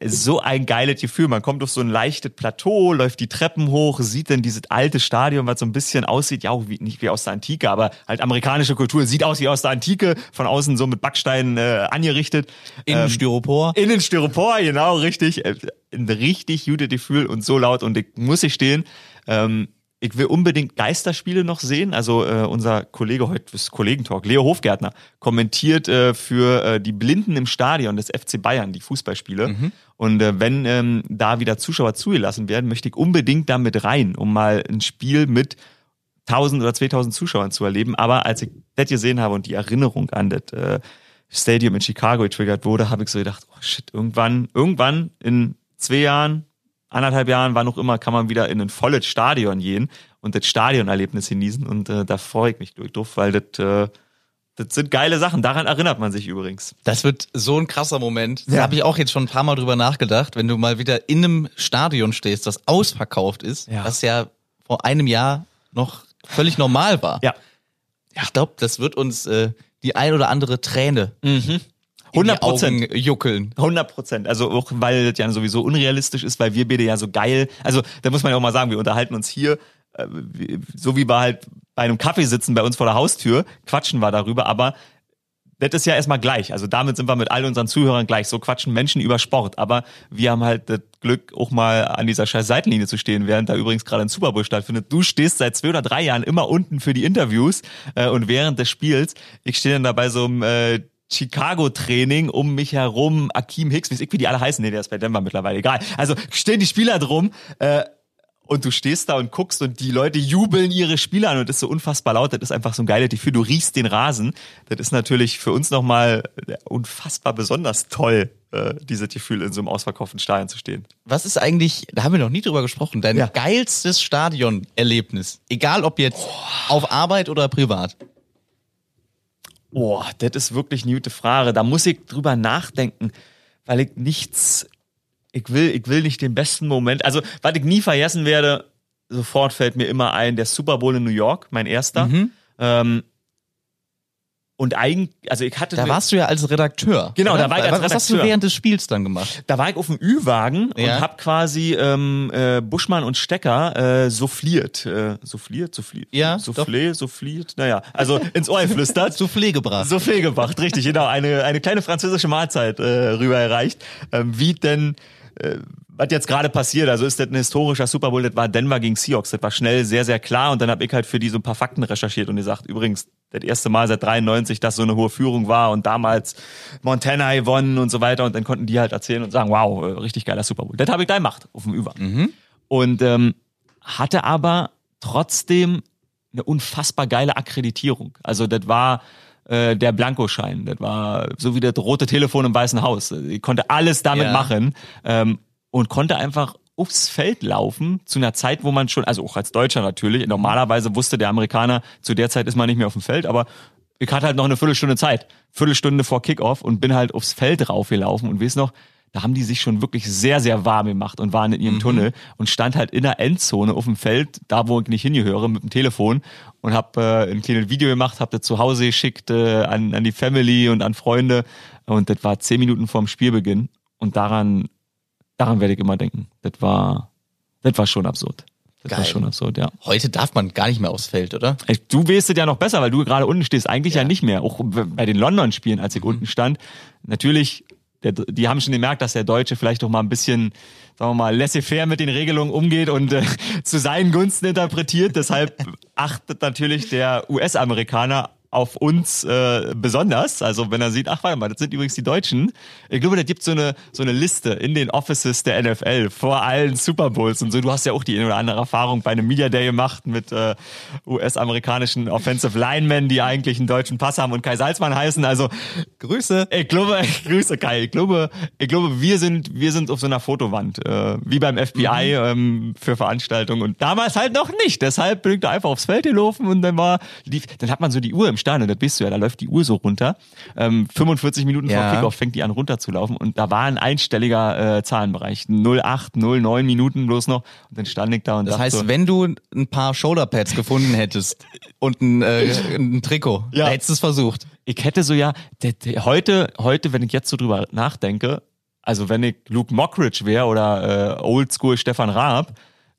so ein geiles Gefühl. Man kommt auf so ein leichtes Plateau, läuft die Treppen hoch, sieht dann dieses alte Stadion, was so ein bisschen aussieht, ja, wie, nicht wie aus der Antike, aber halt amerikanische Kultur, sieht aus wie aus der Antike, von außen so mit Backsteinen äh, angerichtet.
Innen ähm, Styropor.
Innen Styropor, genau, richtig. Äh, ein richtig gutes Gefühl und so laut und ich muss ich stehen. Ähm, ich will unbedingt Geisterspiele noch sehen. Also äh, unser Kollege heute ist Kollegentalk, Leo Hofgärtner, kommentiert äh, für äh, die Blinden im Stadion des FC Bayern die Fußballspiele. Mhm. Und äh, wenn ähm, da wieder Zuschauer zugelassen werden, möchte ich unbedingt da mit rein, um mal ein Spiel mit 1000 oder 2000 Zuschauern zu erleben. Aber als ich das gesehen habe und die Erinnerung an das äh, Stadium in Chicago getriggert wurde, habe ich so gedacht, oh shit, irgendwann, irgendwann in zwei Jahren, anderthalb Jahren, wann auch immer, kann man wieder in ein volles Stadion gehen und das Stadionerlebnis genießen. Und äh, da freue ich mich durch weil das, äh, das sind geile Sachen. Daran erinnert man sich übrigens.
Das wird so ein krasser Moment. Da ja. habe ich auch jetzt schon ein paar Mal drüber nachgedacht, wenn du mal wieder in einem Stadion stehst, das ausverkauft ist, ja. was ja vor einem Jahr noch völlig normal war.
Ja.
ja. Ich glaube, das wird uns äh, die ein oder andere Träne mhm.
100 Prozent
juckeln.
100 Prozent. Also auch weil das ja sowieso unrealistisch ist, weil wir beide ja so geil. Also da muss man ja auch mal sagen, wir unterhalten uns hier, äh, so wie wir halt bei einem Kaffee sitzen bei uns vor der Haustür, quatschen wir darüber, aber das ist ja erstmal gleich. Also damit sind wir mit all unseren Zuhörern gleich. So quatschen Menschen über Sport. Aber wir haben halt das Glück, auch mal an dieser scheiß Seitenlinie zu stehen, während da übrigens gerade ein Super Bowl stattfindet. Du stehst seit zwei oder drei Jahren immer unten für die Interviews äh, und während des Spiels, ich stehe dann dabei so im äh, Chicago-Training um mich herum, Akeem Hicks, wie, wie die alle heißen, nee, der ist bei Denver mittlerweile, egal. Also stehen die Spieler drum äh, und du stehst da und guckst und die Leute jubeln ihre Spieler an und das ist so unfassbar laut, das ist einfach so ein geiles Gefühl, du riechst den Rasen. Das ist natürlich für uns nochmal unfassbar besonders toll, äh, dieses Gefühl in so einem ausverkauften Stadion zu stehen.
Was ist eigentlich, da haben wir noch nie drüber gesprochen, dein ja. geilstes Stadionerlebnis? Egal ob jetzt oh. auf Arbeit oder privat.
Boah, das ist wirklich eine gute Frage. Da muss ich drüber nachdenken, weil ich nichts, ich will, ich will nicht den besten Moment, also, was ich nie vergessen werde, sofort fällt mir immer ein, der Super Bowl in New York, mein erster. Mhm. Ähm, und eigentlich, also ich hatte.
Da warst du ja als Redakteur.
Genau, oder? da war ich als
Was
Redakteur.
hast du während des Spiels dann gemacht?
Da war ich auf dem Ü-Wagen ja. und hab quasi ähm, äh, Buschmann und Stecker äh, souffliert. Äh, souffliert? Souffliert?
Ja.
Soufflé, souffliert? Naja, also ins Ohr geflüstert.
Soufflé gebracht.
Soufflé gebracht, richtig, genau. Eine, eine kleine französische Mahlzeit äh, rüber erreicht. Ähm, wie denn äh, was jetzt gerade passiert, also ist das ein historischer Super Bowl, das war Denver gegen Seahawks, das war schnell sehr, sehr klar und dann habe ich halt für die so ein paar Fakten recherchiert und gesagt, übrigens, das erste Mal seit 93, dass so eine hohe Führung war und damals Montana gewonnen und so weiter und dann konnten die halt erzählen und sagen, wow, äh, richtig geiler Super Bowl. Das habe ich da gemacht, auf dem Über. Mhm. Und ähm, hatte aber trotzdem eine unfassbar geile Akkreditierung. Also das war äh, der Blankoschein. Das war so wie das rote Telefon im Weißen Haus. Ich konnte alles damit ja. machen ähm, und konnte einfach aufs Feld laufen zu einer Zeit, wo man schon, also auch als Deutscher natürlich, normalerweise wusste der Amerikaner, zu der Zeit ist man nicht mehr auf dem Feld, aber ich hatte halt noch eine Viertelstunde Zeit, Viertelstunde vor Kickoff und bin halt aufs Feld raufgelaufen und weiß noch, da haben die sich schon wirklich sehr, sehr warm gemacht und waren in ihrem mhm. Tunnel und stand halt in der Endzone auf dem Feld, da wo ich nicht hingehöre, mit dem Telefon und habe äh, ein kleines Video gemacht, habe das zu Hause geschickt äh, an, an die Family und an Freunde und das war zehn Minuten vorm Spielbeginn und daran daran werde ich immer denken. Das war, das war schon absurd. Das Geil. war schon absurd, ja.
Heute darf man gar nicht mehr aufs Feld, oder?
Du weißt es ja noch besser, weil du gerade unten stehst. Eigentlich ja, ja nicht mehr. Auch bei den London-Spielen, als ich mhm. unten stand. Natürlich, der, die haben schon gemerkt, dass der Deutsche vielleicht doch mal ein bisschen, sagen wir mal, laissez-faire mit den Regelungen umgeht und äh, zu seinen Gunsten interpretiert. Deshalb achtet natürlich der US-Amerikaner auf uns äh, besonders. Also wenn er sieht, ach warte mal, das sind übrigens die Deutschen. Ich glaube, da gibt so eine so eine Liste in den Offices der NFL vor allen Super Bowls und so. Du hast ja auch die eine oder andere Erfahrung bei einem Media Day gemacht mit äh, US-amerikanischen Offensive Linemen, die eigentlich einen deutschen Pass haben und Kai Salzmann heißen. Also Grüße. Ich glaube, Grüße Kai. Ich glaube, ich glaube, wir sind wir sind auf so einer Fotowand äh, wie beim FBI mhm. ähm, für Veranstaltungen und damals halt noch nicht. Deshalb bin ich da einfach aufs Feld gelaufen und dann war lief, dann hat man so die Uhr im Stadion, das bist du ja, da läuft die Uhr so runter. Ähm, 45 Minuten ja. vor Kickoff fängt die an runterzulaufen und da war ein einstelliger äh, Zahlenbereich. 08, 09 Minuten bloß noch und dann stand ich da und
Das heißt, so, wenn du ein paar Shoulderpads gefunden hättest und ein, äh, ein Trikot, ja. hättest du es versucht.
Ich hätte so ja, heute, heute, wenn ich jetzt so drüber nachdenke, also wenn ich Luke Mockridge wäre oder äh, Oldschool Stefan Raab,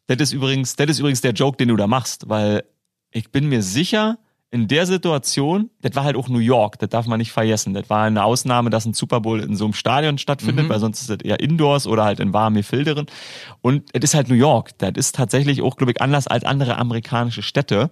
das ist übrigens, das ist übrigens der Joke, den du da machst, weil ich bin mir sicher, in der Situation, das war halt auch New York, das darf man nicht vergessen. Das war eine Ausnahme, dass ein Super Bowl in so einem Stadion stattfindet, mhm. weil sonst ist das eher Indoors oder halt in warmen Gefilderen. Und es ist halt New York. Das ist tatsächlich auch, glaube ich, anders als andere amerikanische Städte.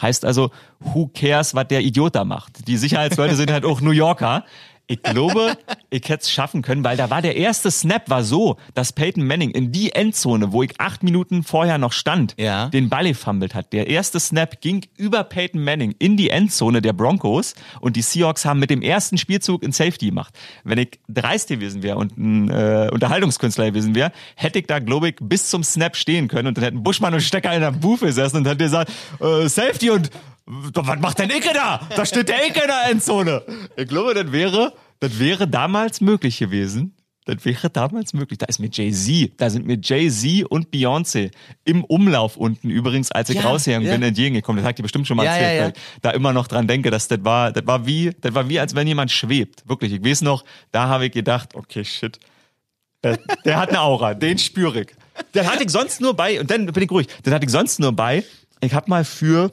Heißt also, who cares, was der Idiot da macht? Die Sicherheitsleute sind halt auch New Yorker. Ich glaube, ich hätte es schaffen können, weil da war der erste Snap war so, dass Peyton Manning in die Endzone, wo ich acht Minuten vorher noch stand,
ja.
den Ball gefummelt hat. Der erste Snap ging über Peyton Manning in die Endzone der Broncos und die Seahawks haben mit dem ersten Spielzug ein Safety gemacht. Wenn ich dreist gewesen wäre und ein äh, Unterhaltungskünstler gewesen wäre, hätte ich da, glaube ich, bis zum Snap stehen können und dann hätten Buschmann und Stecker in der Booth gesessen und hätten gesagt, äh, Safety und was macht denn Icke da? Da steht der Icke in der Endzone. Ich glaube, das wäre, das wäre damals möglich gewesen. Das wäre damals möglich. Da ist mir Jay-Z, da sind mir Jay-Z und Beyoncé im Umlauf unten übrigens, als ich ja, rausgegangen ja. bin, entgegengekommen. Das hat ihr bestimmt schon mal ja, erzählt, ja, weil ich da immer noch dran denke, dass das war, das war wie, das war wie, als wenn jemand schwebt. Wirklich. Ich weiß noch, da habe ich gedacht, okay, shit. Der, der hat eine Aura, den spüre ich. Den hatte ich sonst nur bei, und dann bin ich ruhig, den hatte ich sonst nur bei, ich habe mal für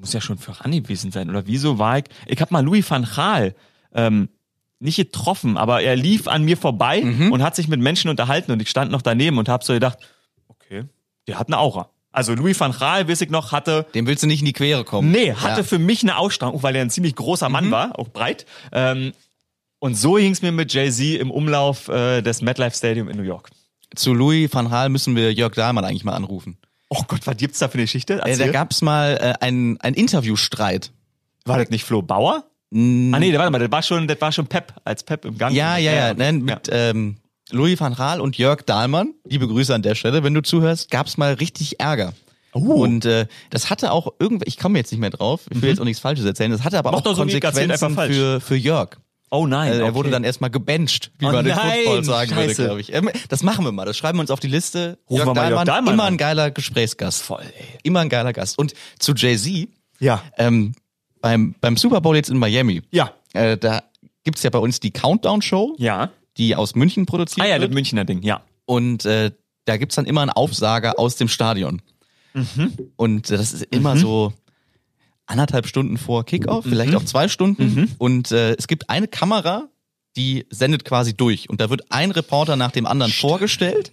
muss ja schon voran gewesen sein. Oder wieso war ich? Ich habe mal Louis van Gaal ähm, nicht getroffen, aber er lief an mir vorbei mhm. und hat sich mit Menschen unterhalten und ich stand noch daneben und habe so gedacht, okay, der hat eine Aura. Also Louis van Gaal, weiß ich noch, hatte...
Dem willst du nicht in die Quere kommen.
Nee, hatte ja. für mich eine Ausstrahlung, weil er ein ziemlich großer Mann mhm. war, auch breit. Ähm, und so hing's mir mit Jay-Z im Umlauf äh, des MetLife Stadium in New York.
Zu Louis van Gaal müssen wir Jörg Dahlmann eigentlich mal anrufen.
Oh Gott, was gibt's da für eine Geschichte?
Äh, da gab's mal äh, einen, einen Interviewstreit.
War das nicht Flo Bauer? Mm. Ah nee, warte mal, das war schon, das war schon Pep, als Pep im Gang.
Ja, ja, ja, ja, ne, mit ja. Ähm, Louis van Gaal und Jörg Dahlmann. Liebe Grüße an der Stelle, wenn du zuhörst. Gab's mal richtig Ärger. Oh. Und äh, das hatte auch irgendwie, ich komme jetzt nicht mehr drauf, ich will mhm. jetzt auch nichts Falsches erzählen, das hatte aber Mach auch Konsequenzen für, für Jörg.
Oh nein.
Also er okay. wurde dann erstmal gebencht, wie oh man nein, im Football sagen Scheiße. würde, glaube ich. Ähm, das machen wir mal, das schreiben wir uns auf die Liste. Rufen Jörg, Dahlmann, Jörg Dahlmann immer ein geiler Gesprächsgast.
Voll, ey.
Immer ein geiler Gast. Und zu Jay-Z,
ja.
ähm, beim, beim Super Bowl jetzt in Miami,
ja.
Äh, da gibt's ja bei uns die Countdown-Show,
ja.
die aus München produziert
wird. Ah ja,
das
Münchner Ding, ja.
Und äh, da gibt's dann immer einen Aufsager aus dem Stadion. Mhm. Und das ist immer mhm. so anderthalb Stunden vor Kickoff, vielleicht mhm. auch zwei Stunden. Mhm. Und äh, es gibt eine Kamera, die sendet quasi durch. Und da wird ein Reporter nach dem anderen Stimmt. vorgestellt.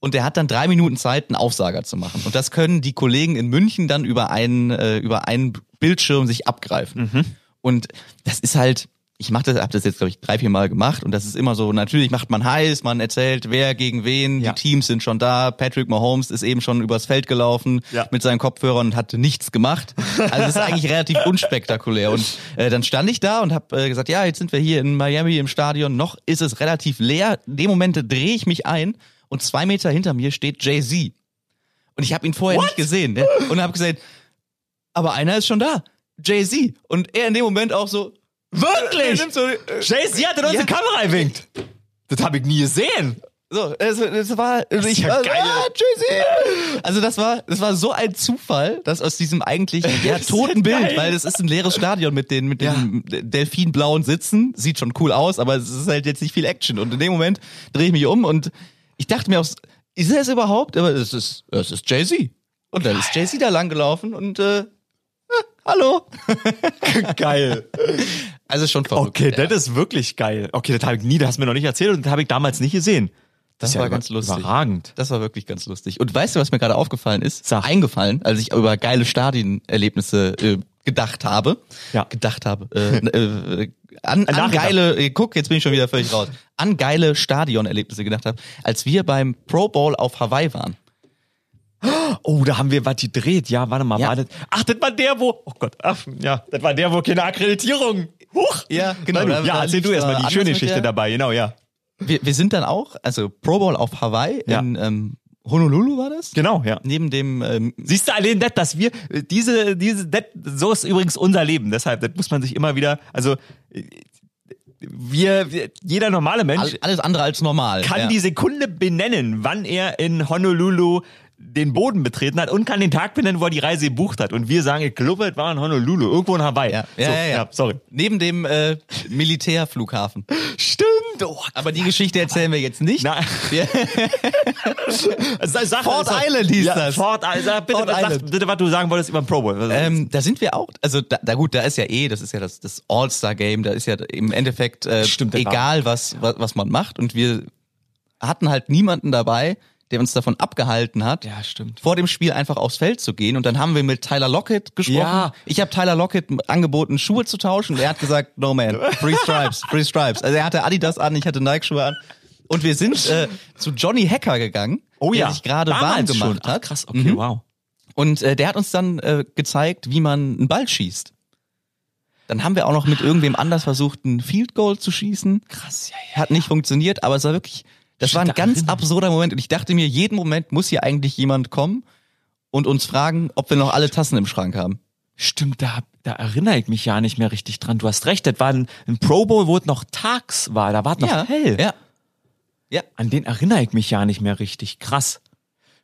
Und der hat dann drei Minuten Zeit, einen Aufsager zu machen. Und das können die Kollegen in München dann über einen, äh, über einen Bildschirm sich abgreifen. Mhm. Und das ist halt, ich mache das, habe das jetzt glaube ich drei, vier Mal gemacht und das ist immer so, natürlich macht man heiß, man erzählt, wer gegen wen, ja. die Teams sind schon da, Patrick Mahomes ist eben schon übers Feld gelaufen ja. mit seinen Kopfhörern und hat nichts gemacht. Also das ist eigentlich relativ unspektakulär und äh, dann stand ich da und habe äh, gesagt, ja, jetzt sind wir hier in Miami im Stadion, noch ist es relativ leer. In dem Moment drehe ich mich ein und zwei Meter hinter mir steht Jay-Z. Und ich habe ihn vorher What? nicht gesehen ne? und habe gesagt, aber einer ist schon da. Jay-Z. Und er in dem Moment auch so,
Wirklich? So, äh, Jay-Z hat in unsere ja. Kamera gewinkt. Das habe ich nie gesehen.
So, es, es war, das ich ja war, geil. Ah, Jay-Z. Also das war, das war so ein Zufall, dass aus diesem eigentlich ja toten Bild, weil es ist ein leeres Stadion mit den mit den ja. delfinblauen Sitzen, sieht schon cool aus, aber es ist halt jetzt nicht viel Action. Und in dem Moment drehe ich mich um und ich dachte mir auch, ist er es überhaupt? Aber es ist, es ist Jay-Z. Und dann ist Jay-Z da langgelaufen und äh, hallo.
geil.
Also schon verrückt.
Okay, ja. das ist wirklich geil. Okay, das habe ich nie, das hast du mir noch nicht erzählt und das habe ich damals nicht gesehen.
Das, das war ja ganz lustig.
Überragend.
Das war wirklich ganz lustig. Und weißt du, was mir gerade aufgefallen ist? Sag. Eingefallen, als ich über geile Stadienerlebnisse äh, gedacht habe.
Ja.
Gedacht habe. Äh, äh, an, an geile, äh, guck, jetzt bin ich schon wieder völlig raus. An geile Stadionerlebnisse gedacht habe, als wir beim Pro Bowl auf Hawaii waren.
Oh, da haben wir was gedreht. Ja, warte mal, ja. wartet. Ach, das war der, wo. Oh Gott, ach, ja, das war der, wo keine Akkreditierung. Huch.
Ja, genau.
Nein, ja, erzähl du erstmal die schöne Geschichte dabei, genau, ja.
Wir, wir sind dann auch, also Pro Bowl auf Hawaii ja. in ähm, Honolulu war das?
Genau, ja.
Neben dem ähm,
Siehst du allein das, dass wir diese diese das, so ist übrigens unser Leben, deshalb das muss man sich immer wieder, also wir, wir jeder normale Mensch
alles andere als normal
kann ja. die Sekunde benennen, wann er in Honolulu den Boden betreten hat und kann den Tag benennen, wo er die Reise gebucht hat. Und wir sagen, ich glaube, es war in Honolulu, irgendwo in Hawaii.
Ja, ja, so, ja, ja. sorry. Neben dem äh, Militärflughafen.
Stimmt. Oh,
Aber die Geschichte erzählen wir jetzt nicht.
Nein.
sag, Fort sag, Island hieß ja, das.
Fort, sag, bitte, Fort sag, bitte, was du sagen wolltest über den Pro Bowl.
Ähm, da sind wir auch. Also da, da gut, da ist ja eh, das ist ja das, das All-Star-Game, da ist ja im Endeffekt äh, Stimmt, egal, was, was, was man macht. Und wir hatten halt niemanden dabei, der uns davon abgehalten hat,
ja, stimmt.
vor dem Spiel einfach aufs Feld zu gehen. Und dann haben wir mit Tyler Lockett gesprochen. Ja. Ich habe Tyler Lockett angeboten, Schuhe zu tauschen. Und er hat gesagt, no man, free stripes, free stripes. Also er hatte Adidas an, ich hatte Nike-Schuhe an. Und wir sind äh, zu Johnny Hacker gegangen,
oh, ja.
der sich gerade warm gemacht
Ach,
hat.
krass, okay, mhm. wow.
Und äh, der hat uns dann äh, gezeigt, wie man einen Ball schießt. Dann haben wir auch noch mit irgendwem anders versucht, einen Field Goal zu schießen.
Krass, ja,
ja. Hat nicht funktioniert, aber es war wirklich das war ein ganz absurder Moment und ich dachte mir, jeden Moment muss hier eigentlich jemand kommen und uns fragen, ob wir noch alle Tassen im Schrank haben.
Stimmt, da, da erinnere ich mich ja nicht mehr richtig dran. Du hast recht, das war ein, ein Pro Bowl, wo es noch tags war, da war es noch
ja,
hell.
Ja.
Ja. An den erinnere ich mich ja nicht mehr richtig. Krass.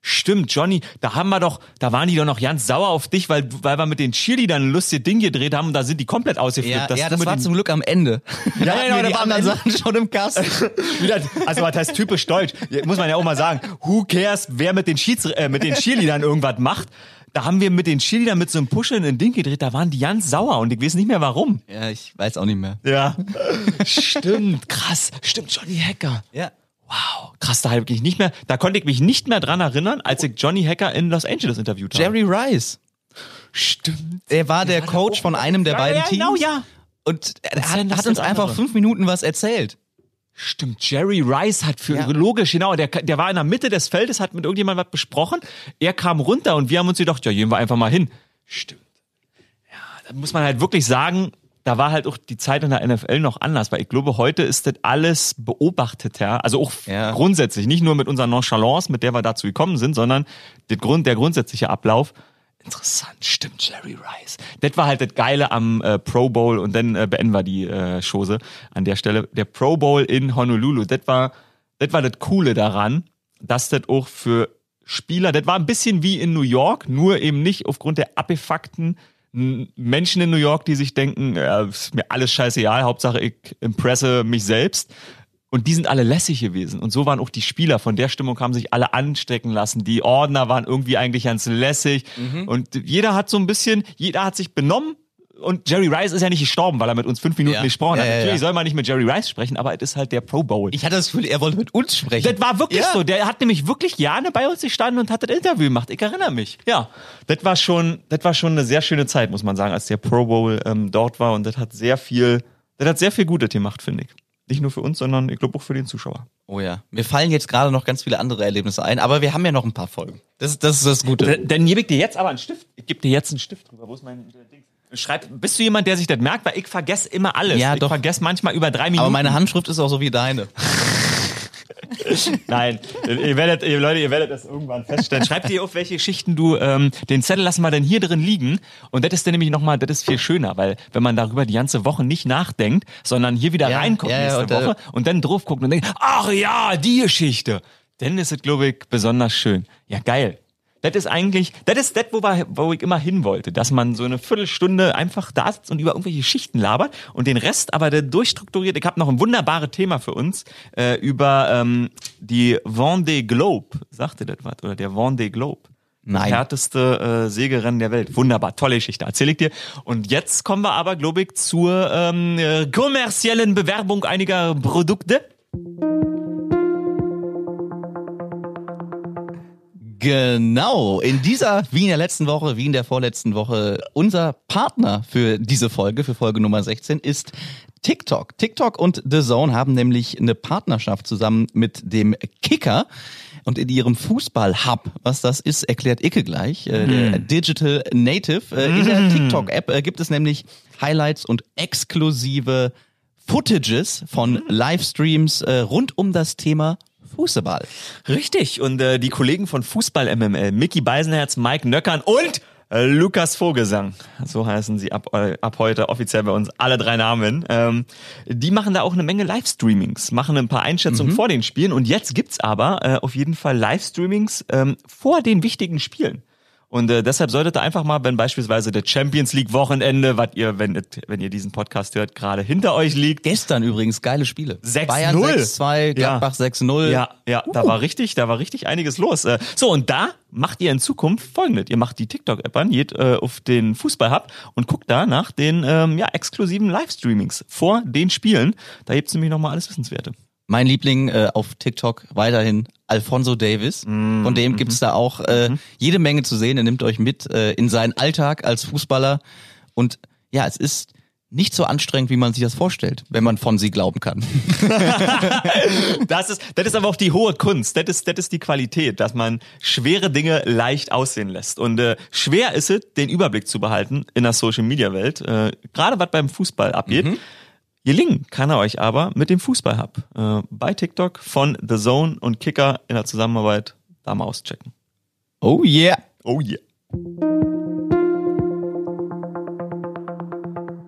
Stimmt, Johnny, da haben wir doch, da waren die doch noch ganz sauer auf dich, weil, weil wir mit den Cheerleadern ein lustiges Ding gedreht haben und da sind die komplett ausgeflippt.
Ja, ja das war zum Glück am Ende.
Ja, ja, genau, da waren dann Sachen schon im Kasten. also was heißt typisch deutsch? Muss man ja auch mal sagen. Who cares, wer mit den, Schieds, äh, mit den Cheerleadern irgendwas macht? Da haben wir mit den Cheerleadern mit so einem Puscheln ein Ding gedreht, da waren die ganz sauer und ich weiß nicht mehr warum.
Ja, ich weiß auch nicht mehr.
Ja. Stimmt, krass. Stimmt, Johnny Hacker.
Ja.
Wow, krass, da habe ich nicht mehr, da konnte ich mich nicht mehr dran erinnern, als ich Johnny Hacker in Los Angeles interviewt habe.
Jerry Rice.
Stimmt.
Er war der, der Coach von einem der beiden
ja,
Teams.
Genau, ja.
Und er hat, hat uns einfach fünf Minuten was erzählt.
Stimmt, Jerry Rice hat für, ja. logisch, genau, der, der war in der Mitte des Feldes, hat mit irgendjemandem was besprochen, er kam runter und wir haben uns gedacht, ja, gehen wir einfach mal hin. Stimmt. Ja, da muss man halt wirklich sagen, da war halt auch die Zeit in der NFL noch anders, weil ich glaube, heute ist das alles beobachteter, also auch ja. grundsätzlich, nicht nur mit unserer Nonchalance, mit der wir dazu gekommen sind, sondern der, Grund, der grundsätzliche Ablauf. Interessant, stimmt, Jerry Rice. Das war halt das Geile am äh, Pro Bowl und dann äh, beenden wir die äh, Chose an der Stelle. Der Pro Bowl in Honolulu, das war, das war das Coole daran, dass das auch für Spieler, das war ein bisschen wie in New York, nur eben nicht aufgrund der abgefuckten Menschen in New York, die sich denken, ja, ist mir alles scheißegal, Hauptsache ich impresse mich selbst. Und die sind alle lässig gewesen. Und so waren auch die Spieler. Von der Stimmung haben sich alle anstecken lassen. Die Ordner waren irgendwie eigentlich ganz lässig. Mhm. Und jeder hat so ein bisschen, jeder hat sich benommen und Jerry Rice ist ja nicht gestorben, weil er mit uns fünf Minuten ja. gesprochen hat. Ja, Natürlich soll man nicht mit Jerry Rice sprechen, aber es ist halt der Pro Bowl.
Ich hatte das Gefühl, er wollte mit uns sprechen.
Das war wirklich so. Der hat nämlich wirklich Jahre bei uns gestanden und hat das Interview gemacht. Ich erinnere mich. Ja, das war schon, das war schon eine sehr schöne Zeit, muss man sagen, als der Pro Bowl ähm, dort war. Und das hat sehr viel, das hat sehr viel Gutes gemacht, finde ich. Nicht nur für uns, sondern ich glaube auch für den Zuschauer.
Oh ja. Mir fallen jetzt gerade noch ganz viele andere Erlebnisse ein, aber wir haben ja noch ein paar Folgen. Das, das ist das Gute.
Dann gebe ich dir jetzt aber einen Stift. Ich gebe dir jetzt einen Stift drüber. Wo ist mein Ding? Schreib, bist du jemand, der sich das merkt? Weil ich vergesse immer alles.
Ja,
ich
doch.
vergesse manchmal über drei Minuten.
Aber meine Handschrift ist auch so wie deine.
Nein, ihr werdet, ihr Leute, ihr werdet das irgendwann feststellen. Schreibt dir auf, welche Schichten du, ähm, den Zettel lassen wir dann hier drin liegen. Und das ist dann nämlich nochmal, das ist viel schöner, weil wenn man darüber die ganze Woche nicht nachdenkt, sondern hier wieder
ja,
reinkommt
ja,
nächste
und,
Woche äh, und dann drauf guckt und denkt, ach ja, die Geschichte. Dann ist es, glaube ich, besonders schön. Ja, geil. Das ist eigentlich, das ist das, wo, wir, wo ich immer hin wollte, dass man so eine Viertelstunde einfach da sitzt und über irgendwelche Schichten labert und den Rest aber der durchstrukturiert. Ich habe noch ein wunderbares Thema für uns äh, über ähm, die Vendée Globe. Sagte das was? Oder der Vendée Globe.
Nein.
Das härteste äh, Sägerennen der Welt. Wunderbar, tolle Geschichte, erzähle ich dir. Und jetzt kommen wir aber, glaube ich, zur ähm, äh, kommerziellen Bewerbung einiger Produkte.
Genau, in dieser, wie in der letzten Woche, wie in der vorletzten Woche, unser Partner für diese Folge, für Folge Nummer 16, ist TikTok. TikTok und The Zone haben nämlich eine Partnerschaft zusammen mit dem Kicker. Und in ihrem Fußball-Hub, was das ist, erklärt Icke gleich, äh, der Digital Native. Äh, in der TikTok-App äh, gibt es nämlich Highlights und exklusive Footages von Livestreams äh, rund um das Thema Fußball.
Richtig. Und äh, die Kollegen von Fußball MML, Mickey Beisenherz, Mike Nöckern und äh, Lukas Vogelsang, so heißen sie ab, äh, ab heute offiziell bei uns, alle drei Namen. Ähm, die machen da auch eine Menge Livestreamings, machen ein paar Einschätzungen vor den Spielen und jetzt gibt's aber äh, auf jeden Fall Livestreamings ähm, vor den wichtigen Spielen. Und äh, deshalb solltet ihr einfach mal, wenn beispielsweise der Champions League Wochenende, was ihr, wenn, wenn ihr diesen Podcast hört, gerade hinter euch liegt,
Gestern übrigens geile Spiele.
6-0.
Bayern 6-2, Gladbach 6-0.
Ja, ja, da war richtig, da war richtig einiges los. Äh, So, und da macht ihr in Zukunft folgendes. Ihr macht die TikTok-App an, geht äh, auf den Fußball-Hub und guckt da nach den ähm, ja, exklusiven Livestreamings vor den Spielen. Da gibt's nämlich nochmal alles Wissenswerte.
Mein Liebling äh, auf TikTok weiterhin Alfonso Davis.
Mm,
Von dem
mhm.
gibt's da auch äh, jede Menge zu sehen. Er nimmt euch mit äh, in seinen Alltag als Fußballer. Und ja, es ist nicht so anstrengend, wie man sich das vorstellt, wenn man von sie glauben kann.
Das ist, das ist aber auch die hohe Kunst. Das ist, das ist die Qualität, dass man schwere Dinge leicht aussehen lässt. Und äh, schwer ist es, den Überblick zu behalten in der Social Media Welt. Äh, Gerade was beim Fußball abgeht. Gelingen kann er euch aber mit dem Fußball Hub äh, bei TikTok von The Zone und Kicker in der Zusammenarbeit da mal auschecken.
Oh yeah.
Oh yeah.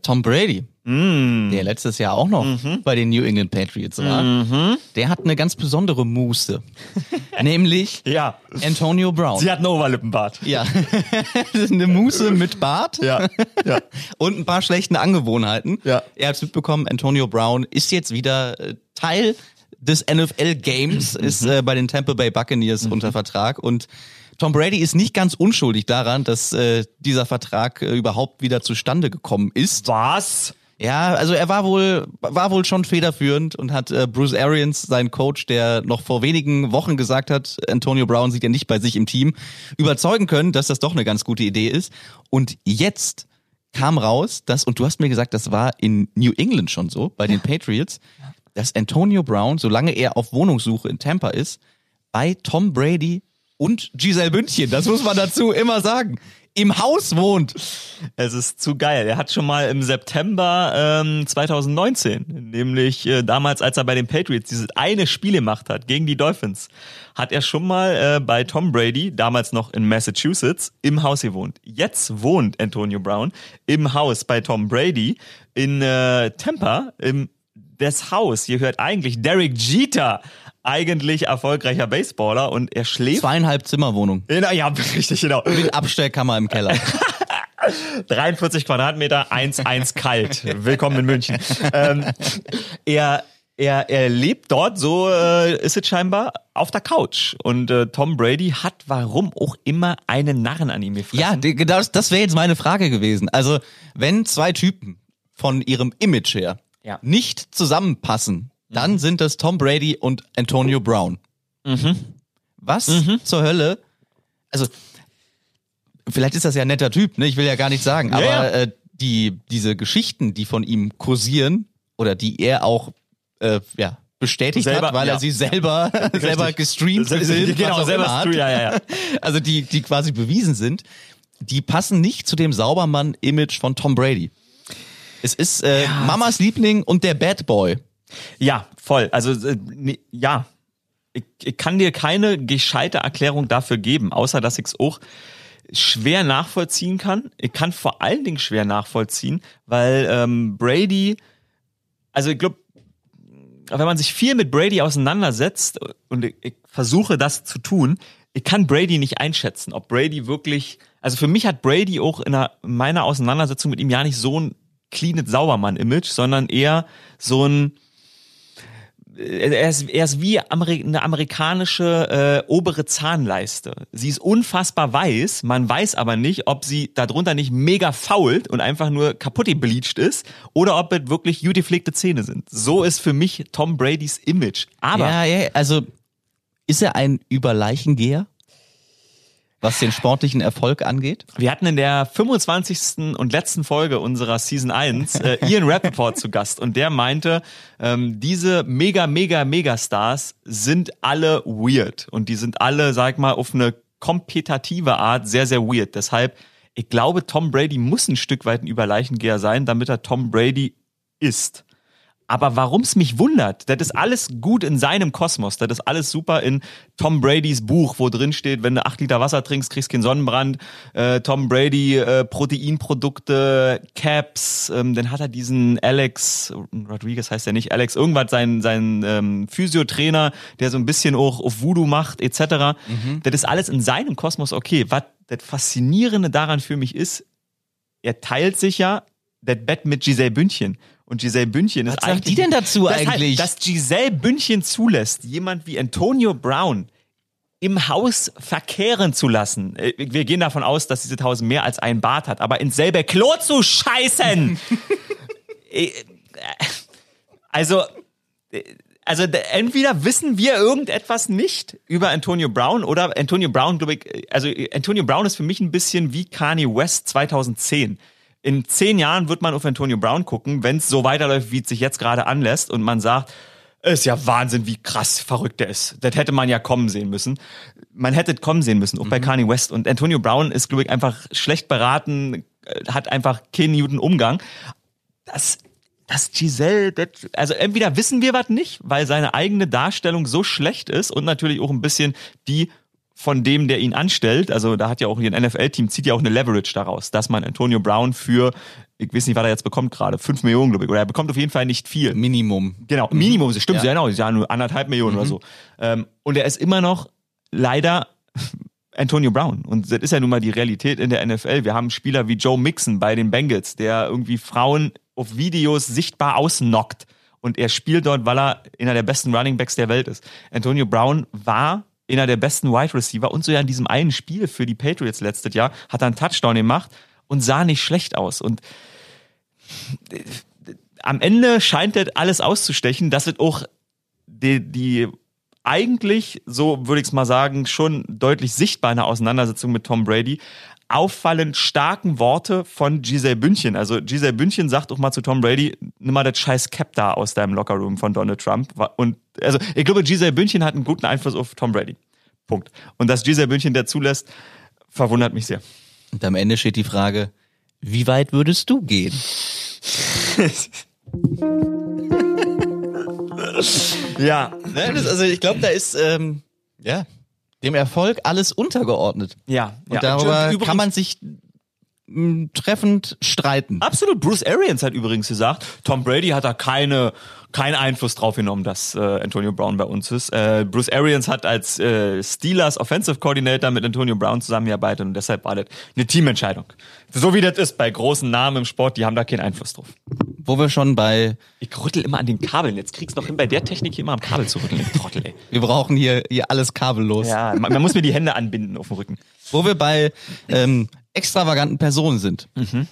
Tom Brady,
Mm.
der letztes Jahr auch noch
Mhm.
bei den New England Patriots war, der hat eine ganz besondere Muße. nämlich
Ja.
Antonio Brown.
Sie hat einen Oberlippenbart.
Ja. Eine Muße mit Bart.
Ja. Ja.
und ein paar schlechten Angewohnheiten.
Ja.
Er hat mitbekommen, Antonio Brown ist jetzt wieder äh, Teil des NFL Games,
Mhm.
ist äh, bei den Tampa Bay Buccaneers unter Vertrag und Tom Brady ist nicht ganz unschuldig daran, dass äh, dieser Vertrag äh, überhaupt wieder zustande gekommen ist.
Was?
Ja, also er war wohl war wohl schon federführend und hat äh, Bruce Arians, sein Coach, der noch vor wenigen Wochen gesagt hat, Antonio Brown sieht ja nicht bei sich im Team, überzeugen können, dass das doch eine ganz gute Idee ist. Und jetzt kam raus, dass und du hast mir gesagt, das war in New England schon so bei den Patriots, dass Antonio Brown, solange er auf Wohnungssuche in Tampa ist, bei Tom Brady und Giselle Bündchen, das muss man dazu immer sagen, im Haus wohnt.
Es ist zu geil. Er hat schon mal im September ähm, 2019, nämlich äh, damals, als er bei den Patriots dieses eine Spiel gemacht hat gegen die Dolphins, hat er schon mal äh, bei Tom Brady, damals noch in Massachusetts, im Haus gewohnt. Jetzt wohnt Antonio Brown im Haus bei Tom Brady in äh, Tampa, im das Haus. Hier hört eigentlich Derek Jeter, eigentlich erfolgreicher Baseballer und er schläft.
Zweieinhalb Zimmerwohnung.
Ja, ja, richtig, genau.
Mit Abstellkammer im Keller.
43 Quadratmeter, 1,1 kalt. Willkommen in München. Ähm, er, er, er lebt dort, so äh, ist es scheinbar, auf der Couch. Und äh, Tom Brady hat, warum auch immer, einen Narren an ihm gefressen.
Ja, das, das wäre jetzt meine Frage gewesen. Also, wenn zwei Typen von ihrem Image her
Ja.
nicht zusammenpassen, dann sind das Tom Brady und Antonio Brown. Was zur Hölle? Also, vielleicht ist das ja ein netter Typ, ne? Ich will ja gar nicht sagen, aber
ja.
Äh, die diese Geschichten, die von ihm kursieren oder die er auch äh, ja bestätigt
Selber,
hat, weil
ja.
er sie selber selber gestreamt sind,
genau, selber
hat.
ja, ja, ja.
Also die die quasi bewiesen sind, die passen nicht zu dem Saubermann-Image von Tom Brady. Es ist äh, Mamas Liebling und der Bad Boy.
Ja, voll. Also äh, ja, ich, ich kann dir keine gescheite Erklärung dafür geben, außer dass ich es auch schwer nachvollziehen kann. Ich kann vor allen Dingen schwer nachvollziehen, weil ähm, Brady, also ich glaube, wenn man sich viel mit Brady auseinandersetzt und ich, ich versuche das zu tun, ich kann Brady nicht einschätzen, ob Brady wirklich, also für mich hat Brady auch in, einer, in meiner Auseinandersetzung mit ihm ja nicht so ein clean Saubermann-Image, sondern eher so ein, er ist, er ist wie eine amerikanische äh, obere Zahnleiste. Sie ist unfassbar weiß, man weiß aber nicht, ob sie darunter nicht mega fault und einfach nur kaputt gebleached ist oder ob es wirklich gepflegte Zähne sind. So ist für mich Tom Bradys Image. Aber
ja, ja, also ist er ein Überleichengeher? Was den sportlichen Erfolg angeht?
Wir hatten in der 25. und letzten Folge unserer Season 1 äh, Ian Rappaport zu Gast und der meinte, ähm, diese mega, mega, mega Stars sind alle weird und die sind alle, sag mal, auf eine kompetitive Art sehr, sehr weird. Deshalb, ich glaube, Tom Brady muss ein Stück weit ein Überleichengeher sein, damit er Tom Brady ist. Aber warum es mich wundert, das ist alles gut in seinem Kosmos. Das ist alles super in Tom Bradys Buch, wo drin steht, wenn du acht Liter Wasser trinkst, kriegst du keinen Sonnenbrand. Äh, Tom Brady, äh, Proteinprodukte, Caps. Ähm, dann hat er diesen Alex, Rodriguez heißt er nicht, Alex, irgendwas, sein, sein ähm, Physiotrainer, der so ein bisschen auch auf Voodoo macht, etc. Mhm. Das ist alles in seinem Kosmos okay. Was das Faszinierende daran für mich ist, er teilt sich ja das Bett mit Giselle Bündchen. Und Giselle Bündchen
Was
ist
sagt
eigentlich.
die denn dazu
das
eigentlich?
Heißt, dass Giselle Bündchen zulässt, jemand wie Antonio Brown im Haus verkehren zu lassen. Äh, Wir gehen davon aus, dass dieses Haus mehr als ein Bad hat, aber ins selbe Klo zu scheißen. Äh, also, äh, also entweder wissen wir irgendetwas nicht über Antonio Brown oder Antonio Brown, glaube ich, also Antonio Brown ist für mich ein bisschen wie Kanye West 2010 in zehn Jahren wird man auf Antonio Brown gucken, wenn es so weiterläuft, wie es sich jetzt gerade anlässt und man sagt, ist ja Wahnsinn, wie krass verrückt der ist. Das hätte man ja kommen sehen müssen. Man hätte kommen sehen müssen, auch mhm. bei Kanye West. Und Antonio Brown ist, glaube ich, einfach schlecht beraten, äh, hat einfach keinen guten Umgang. Das, das Giselle, das, also entweder wissen wir was nicht, weil seine eigene Darstellung so schlecht ist und natürlich auch ein bisschen die von dem, der ihn anstellt, also da hat ja auch ein NFL-Team, zieht ja auch eine Leverage daraus, dass man Antonio Brown für, ich weiß nicht, was er jetzt bekommt gerade, fünf Millionen, glaube ich, oder er bekommt auf jeden Fall nicht viel.
Minimum.
Genau, Minimum, das stimmt, ja. genau, ja nur anderthalb Millionen mhm. oder so. Ähm, und er ist immer noch leider Antonio Brown. Und das ist ja nun mal die Realität in der NFL. Wir haben Spieler wie Joe Mixon bei den Bengals, der irgendwie Frauen auf Videos sichtbar ausnockt. Und er spielt dort, weil er einer der besten Running Backs der Welt ist. Antonio Brown war einer der besten Wide Receiver und so ja in diesem einen Spiel für die Patriots letztes Jahr hat er einen Touchdown gemacht und sah nicht schlecht aus. Und äh, am Ende scheint das alles auszustechen, dass es auch die, die eigentlich, so würde ich es mal sagen, schon deutlich sichtbar in der Auseinandersetzung mit Tom Brady, auffallend starken Worte von Giselle Bündchen. Also Giselle Bündchen sagt auch mal zu Tom Brady, nimm mal das scheiß Cap da aus deinem Lockerroom von Donald Trump. Und also ich glaube, Giselle Bündchen hat einen guten Einfluss auf Tom Brady. Punkt. Und dass Giselle Bündchen der zulässt, verwundert mich sehr.
Und am Ende steht die Frage, wie weit würdest du gehen?
ja.
Ne, das, also ich glaube, da ist ähm, ja dem Erfolg alles untergeordnet.
Ja.
Und
ja.
darüber und kann man sich mh, treffend streiten.
Absolut. Bruce Arians hat übrigens gesagt, Tom Brady hat da keine keinen Einfluss drauf genommen, dass äh, Antonio Brown bei uns ist. Äh, Bruce Arians hat als äh, Steelers Offensive Coordinator mit Antonio Brown zusammengearbeitet und deshalb war das eine Teamentscheidung. So wie das ist bei großen Namen im Sport, die haben da keinen Einfluss drauf.
Wo wir schon bei...
Ich rüttel immer an den Kabeln. Jetzt kriegst du noch hin, bei der Technik hier immer am Kabel zu rütteln. Trottel, ey.
Wir brauchen hier, hier alles kabellos.
Ja, man, man muss mir die Hände anbinden auf dem Rücken.
Wo wir bei ähm, extravaganten Personen sind. Mhm.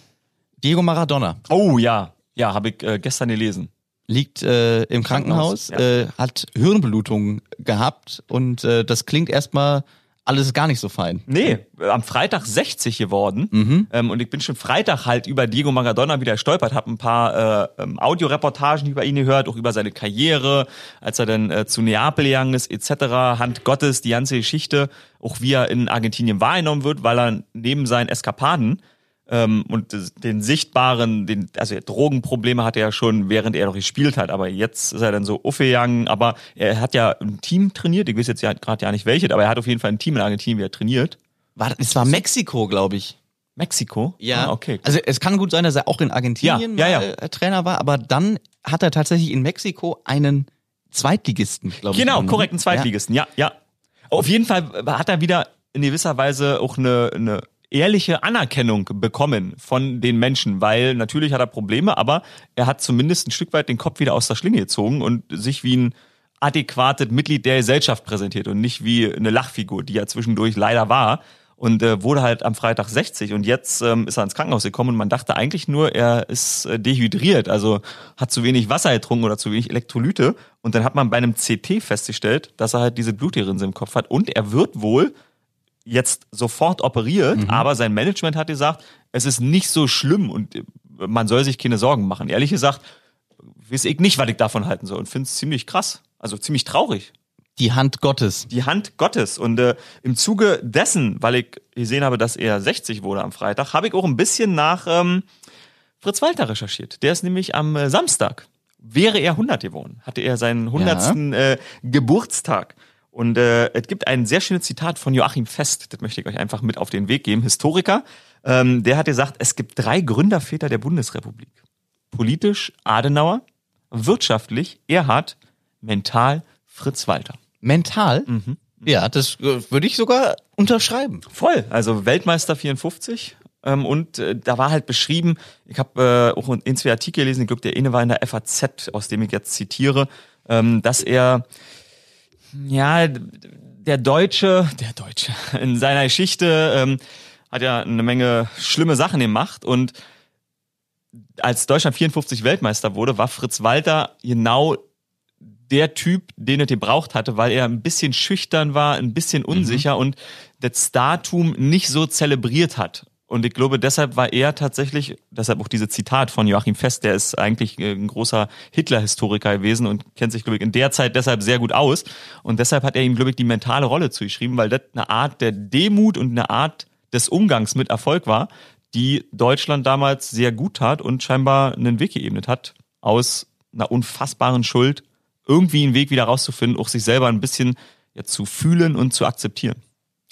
Diego Maradona.
Oh ja, ja, habe ich äh, gestern gelesen
liegt äh, im Krankenhaus, Krankenhaus ja. äh, hat Hirnblutung gehabt und äh, das klingt erstmal alles gar nicht so fein.
Nee, am Freitag 60 geworden mhm. ähm, und ich bin schon Freitag halt über Diego Maradona wieder stolpert, habe ein paar äh, ähm, Audioreportagen über ihn gehört, auch über seine Karriere, als er dann äh, zu Neapel gegangen ist etc. Hand Gottes, die ganze Geschichte, auch wie er in Argentinien wahrgenommen wird, weil er neben seinen Eskapaden ähm, und den sichtbaren, den, also Drogenprobleme hatte er ja schon, während er noch gespielt hat, aber jetzt ist er dann so aufgegangen, aber er hat ja ein Team trainiert, ich weiß jetzt ja gerade ja nicht welches, aber er hat auf jeden Fall ein Team in Argentinien, wie er trainiert.
War, es war Mexiko, glaube ich.
Mexiko?
Ja. Ah, okay. Also es kann gut sein, dass er auch in Argentinien
ja, ja, ja.
Äh, Trainer war, aber dann hat er tatsächlich in Mexiko einen Zweitligisten, glaube
genau, ich. Genau, korrekt, einen Zweitligisten, ja, ja. Auf jeden Fall hat er wieder in gewisser Weise auch eine, eine ehrliche Anerkennung bekommen von den Menschen, weil natürlich hat er Probleme, aber er hat zumindest ein Stück weit den Kopf wieder aus der Schlinge gezogen und sich wie ein adäquates Mitglied der Gesellschaft präsentiert und nicht wie eine Lachfigur, die er zwischendurch leider war und äh, wurde halt am Freitag 60 und jetzt ähm, ist er ins Krankenhaus gekommen und man dachte eigentlich nur, er ist äh, dehydriert, also hat zu wenig Wasser getrunken oder zu wenig Elektrolyte und dann hat man bei einem CT festgestellt, dass er halt diese Blutgerinse im Kopf hat und er wird wohl jetzt sofort operiert, mhm. aber sein Management hat gesagt, es ist nicht so schlimm und äh, man soll sich keine Sorgen machen. Ehrlich gesagt, weiß ich nicht, was ich davon halten soll und finde es ziemlich krass, also ziemlich traurig.
Die Hand Gottes.
Die Hand Gottes. Und äh, im Zuge dessen, weil ich gesehen habe, dass er 60 wurde am Freitag, habe ich auch ein bisschen nach ähm, Fritz Walter recherchiert. Der ist nämlich am äh, Samstag, wäre er 100 geworden, hatte er seinen 100. Ja. Äh, Geburtstag. Und äh, es gibt ein sehr schönes Zitat von Joachim Fest, das möchte ich euch einfach mit auf den Weg geben, Historiker. Ähm, der hat gesagt, es gibt drei Gründerväter der Bundesrepublik. Politisch Adenauer, wirtschaftlich Erhard, mental Fritz Walter.
Mental? Mhm. Ja, das äh, würde ich sogar unterschreiben.
Voll. Also Weltmeister 54. Ähm, und äh, da war halt beschrieben, ich habe äh, auch in zwei Artikel gelesen, ich glaube, der eine war in der FAZ, aus dem ich jetzt zitiere, ähm, dass er ja, der Deutsche, der Deutsche, in seiner Geschichte ähm, hat ja eine Menge schlimme Sachen gemacht und als Deutschland 54 Weltmeister wurde, war Fritz Walter genau der Typ, den er gebraucht hatte, weil er ein bisschen schüchtern war, ein bisschen mhm. unsicher mhm. und das Startum nicht so zelebriert hat. Und ich glaube, deshalb war er tatsächlich, deshalb auch diese Zitat von Joachim Fest, der ist eigentlich äh, ein großer Hitler-Historiker gewesen und kennt sich, glaube ich, in der Zeit deshalb sehr gut aus. Und deshalb hat er ihm, glaube ich, die mentale Rolle zugeschrieben, weil das eine Art der Demut und eine Art des Umgangs mit Erfolg war, die Deutschland damals sehr gut tat und scheinbar einen Weg geebnet hat, aus einer unfassbaren Schuld irgendwie einen Weg wieder rauszufinden, auch sich selber ein bisschen ja, zu fühlen und zu akzeptieren.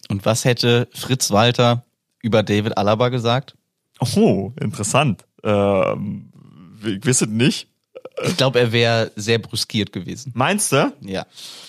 Und was hätte Fritz Walter über David Alaba gesagt?
Oh, interessant. Ähm, ich wisse nicht.
Ich glaube, er wäre sehr bruskiert gewesen.
Meinst du?
Ja.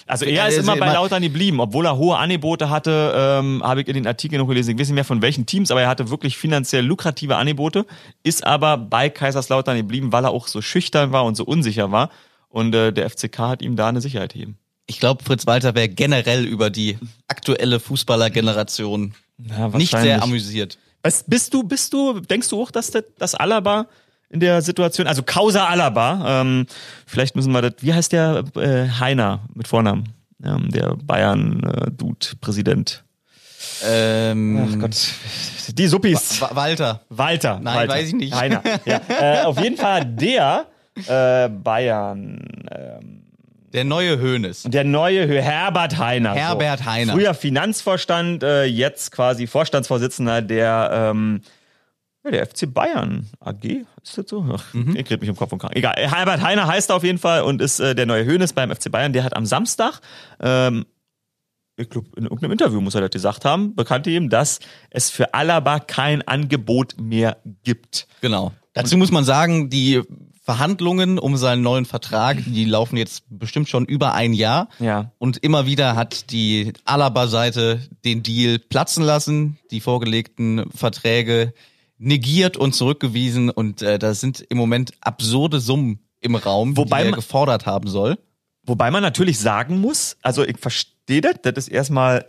Also er ist immer bei Lautern geblieben, obwohl er hohe Angebote hatte, ähm, habe ich in den Artikeln noch gelesen, ich weiß nicht mehr von welchen Teams, aber er hatte wirklich finanziell lukrative Angebote, ist aber bei Kaiserslautern geblieben, weil er auch so schüchtern war und so unsicher war. Und äh, der FCK hat ihm da eine Sicherheit gegeben.
Ich glaube, Fritz Walter wäre generell über die aktuelle Fußballergeneration ja, nicht sehr amüsiert.
Was, bist du, bist du, denkst du auch, dass das, das Alaba in der Situation, also Causa Alaba, ähm, vielleicht müssen wir das, wie heißt der äh, Heiner mit Vornamen? Ähm, der Bayern-Dude-Präsident.
Ähm,
Ach Gott, die Suppis.
Wa Walter.
Walter.
Nein,
Walter.
weiß ich nicht.
Heiner. Ja. äh, auf jeden Fall der äh, Bayern. Ähm,
der neue Hönes.
Der neue Hö Herbert Heiner.
Herbert so. Heiner.
Früher Finanzvorstand, äh, jetzt quasi Vorstandsvorsitzender der, ähm, ja, der FC Bayern AG. Ist das so? Ach, mhm. Ich red mich im Kopf und Kragen. Egal. Herbert Heiner heißt er auf jeden Fall und ist äh, der neue Hönes beim FC Bayern. Der hat am Samstag ähm, ich glaube, in irgendeinem Interview muss er das gesagt haben, bekannte ihm, dass es für Alaba kein Angebot mehr gibt.
Genau. Dazu muss man sagen, die Verhandlungen um seinen neuen Vertrag, die laufen jetzt bestimmt schon über ein Jahr.
Ja.
Und immer wieder hat die Alaba-Seite den Deal platzen lassen, die vorgelegten Verträge negiert und zurückgewiesen. Und äh, da sind im Moment absurde Summen im Raum,
wobei
die er
man,
gefordert haben soll.
Wobei man natürlich sagen muss, also ich verstehe das, das ist erstmal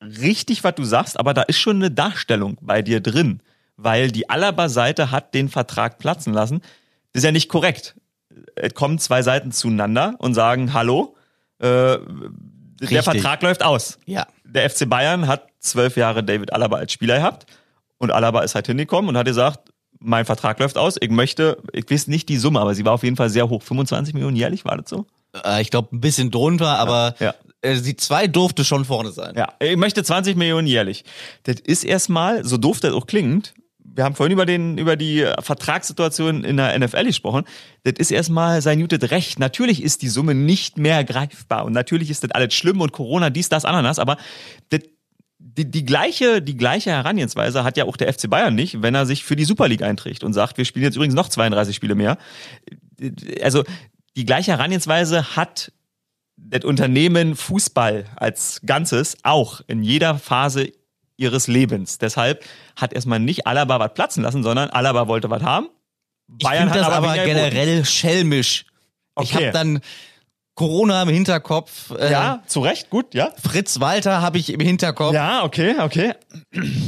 richtig, was du sagst, aber da ist schon eine Darstellung bei dir drin, weil die Alaba-Seite hat den Vertrag platzen lassen. Das ist ja nicht korrekt. Es kommen zwei Seiten zueinander und sagen, hallo, äh, der Vertrag läuft aus.
Ja.
Der FC Bayern hat zwölf Jahre David Alaba als Spieler gehabt und Alaba ist halt hingekommen und hat gesagt, mein Vertrag läuft aus, ich möchte, ich weiß nicht die Summe, aber sie war auf jeden Fall sehr hoch. 25 Millionen jährlich, war das so?
Äh, ich glaube ein bisschen drunter, aber ja, ja. Äh, die zwei durfte schon vorne sein.
Ja, ich möchte 20 Millionen jährlich. Das ist erstmal, so doof das auch klingt, wir haben vorhin über den über die Vertragssituation in der NFL gesprochen. Das ist erstmal sein gutes Recht. Natürlich ist die Summe nicht mehr greifbar und natürlich ist das alles schlimm und Corona dies das Ananas, aber das, die, die gleiche die gleiche Herangehensweise hat ja auch der FC Bayern nicht, wenn er sich für die Super League einträgt und sagt, wir spielen jetzt übrigens noch 32 Spiele mehr. Also die gleiche Herangehensweise hat das Unternehmen Fußball als Ganzes auch in jeder Phase ihres Lebens. Deshalb hat erstmal nicht Alaba was platzen lassen, sondern Alaba wollte was haben.
Bayern ich finde das aber, aber generell schelmisch. Okay. Ich habe dann Corona im Hinterkopf.
Äh, ja, zu Recht, gut, ja.
Fritz Walter habe ich im Hinterkopf.
Ja, okay, okay.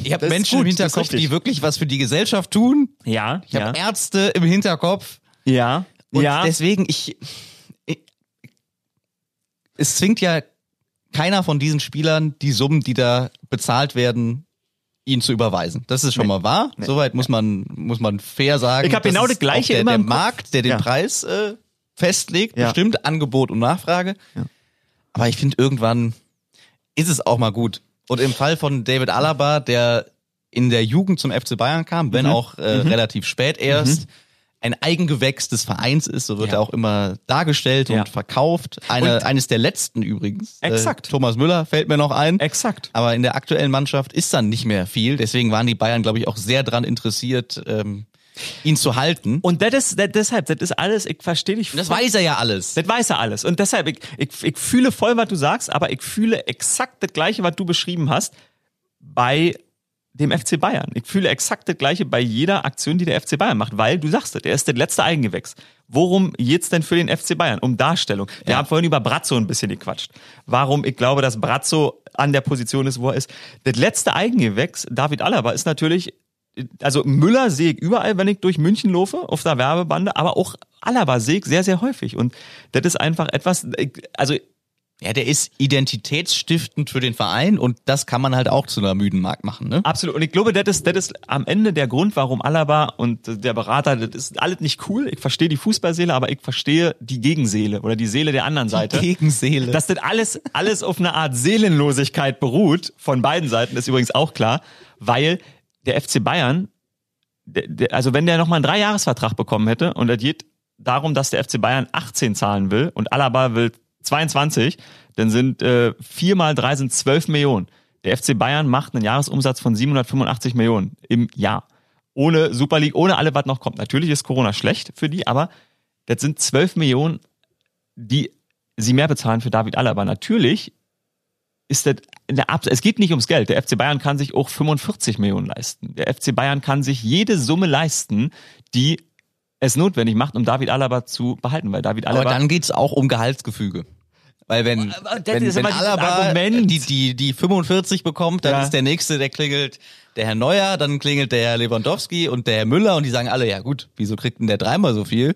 Ich habe Menschen gut, im Hinterkopf, die wirklich was für die Gesellschaft tun.
Ja.
Ich habe ja. Ärzte im Hinterkopf.
Ja.
Und
ja.
deswegen, ich, ich, es zwingt ja keiner von diesen Spielern die Summen, die da bezahlt werden, ihn zu überweisen. Das ist schon nee. mal wahr. Nee. Soweit muss man muss man fair sagen.
Ich habe genau das gleiche
der,
immer
der Markt, der den ja. Preis äh, festlegt, ja. bestimmt Angebot und Nachfrage. Ja. Aber ich finde irgendwann ist es auch mal gut. Und im Fall von David Alaba, der in der Jugend zum FC Bayern kam, wenn mhm. auch äh, mhm. relativ spät erst, mhm. Ein Eigengewächs des Vereins ist, so wird ja. er auch immer dargestellt ja. und verkauft. Eine, und eines der letzten übrigens.
Äh, Exakt.
Äh, Thomas Müller fällt mir noch ein.
Exakt.
Aber in der aktuellen Mannschaft ist dann nicht mehr viel. Deswegen waren die Bayern, glaube ich, auch sehr dran interessiert, ähm, ihn zu halten.
Und das ist, das, deshalb, das ist alles, ich verstehe dich.
Das weiß er ja alles.
Das weiß er alles. Und deshalb, ich, ich, ich fühle voll, was du sagst, aber ich fühle exakt das Gleiche, was du beschrieben hast, bei dem FC Bayern. Ich fühle exakt das Gleiche bei jeder Aktion, die der FC Bayern macht, weil du sagst, der ist der letzte Eigengewächs. Worum geht's denn für den FC Bayern? Um Darstellung. Wir ja. haben vorhin über Brazzo ein bisschen gequatscht. Warum ich glaube, dass Brazzo an der Position ist, wo er ist. Das letzte Eigengewächs, David Alaba, ist natürlich also Müller sehe ich überall, wenn ich durch München laufe, auf der Werbebande, aber auch Alaba sehe ich sehr, sehr häufig. Und das ist einfach etwas, also
ja, der ist identitätsstiftend für den Verein und das kann man halt auch zu einer müden Markt machen, ne?
Absolut. Und ich glaube, das ist, das ist am Ende der Grund, warum Alaba und der Berater, das ist alles nicht cool. Ich verstehe die Fußballseele, aber ich verstehe die Gegenseele oder die Seele der anderen Seite.
Die Gegenseele.
Dass das alles, alles auf eine Art Seelenlosigkeit beruht, von beiden Seiten, ist übrigens auch klar, weil der FC Bayern, also wenn der nochmal einen Dreijahresvertrag bekommen hätte und es geht darum, dass der FC Bayern 18 zahlen will und Alaba will 22, dann sind äh, 4 mal 3 sind 12 Millionen. Der FC Bayern macht einen Jahresumsatz von 785 Millionen im Jahr. Ohne Super League, ohne alle, was noch kommt. Natürlich ist Corona schlecht für die, aber das sind 12 Millionen, die sie mehr bezahlen für David Alaba. Natürlich ist das in der Abs es geht nicht ums Geld. Der FC Bayern kann sich auch 45 Millionen leisten. Der FC Bayern kann sich jede Summe leisten, die es notwendig macht, um David Alaba zu behalten, weil David Alaba.
Aber dann geht's auch um Gehaltsgefüge. Weil wenn, wenn, wenn Alaba die, die, die 45 bekommt, dann ja. ist der nächste, der klingelt der Herr Neuer, dann klingelt der Herr Lewandowski und der Herr Müller und die sagen alle, ja gut, wieso kriegt denn der dreimal so viel?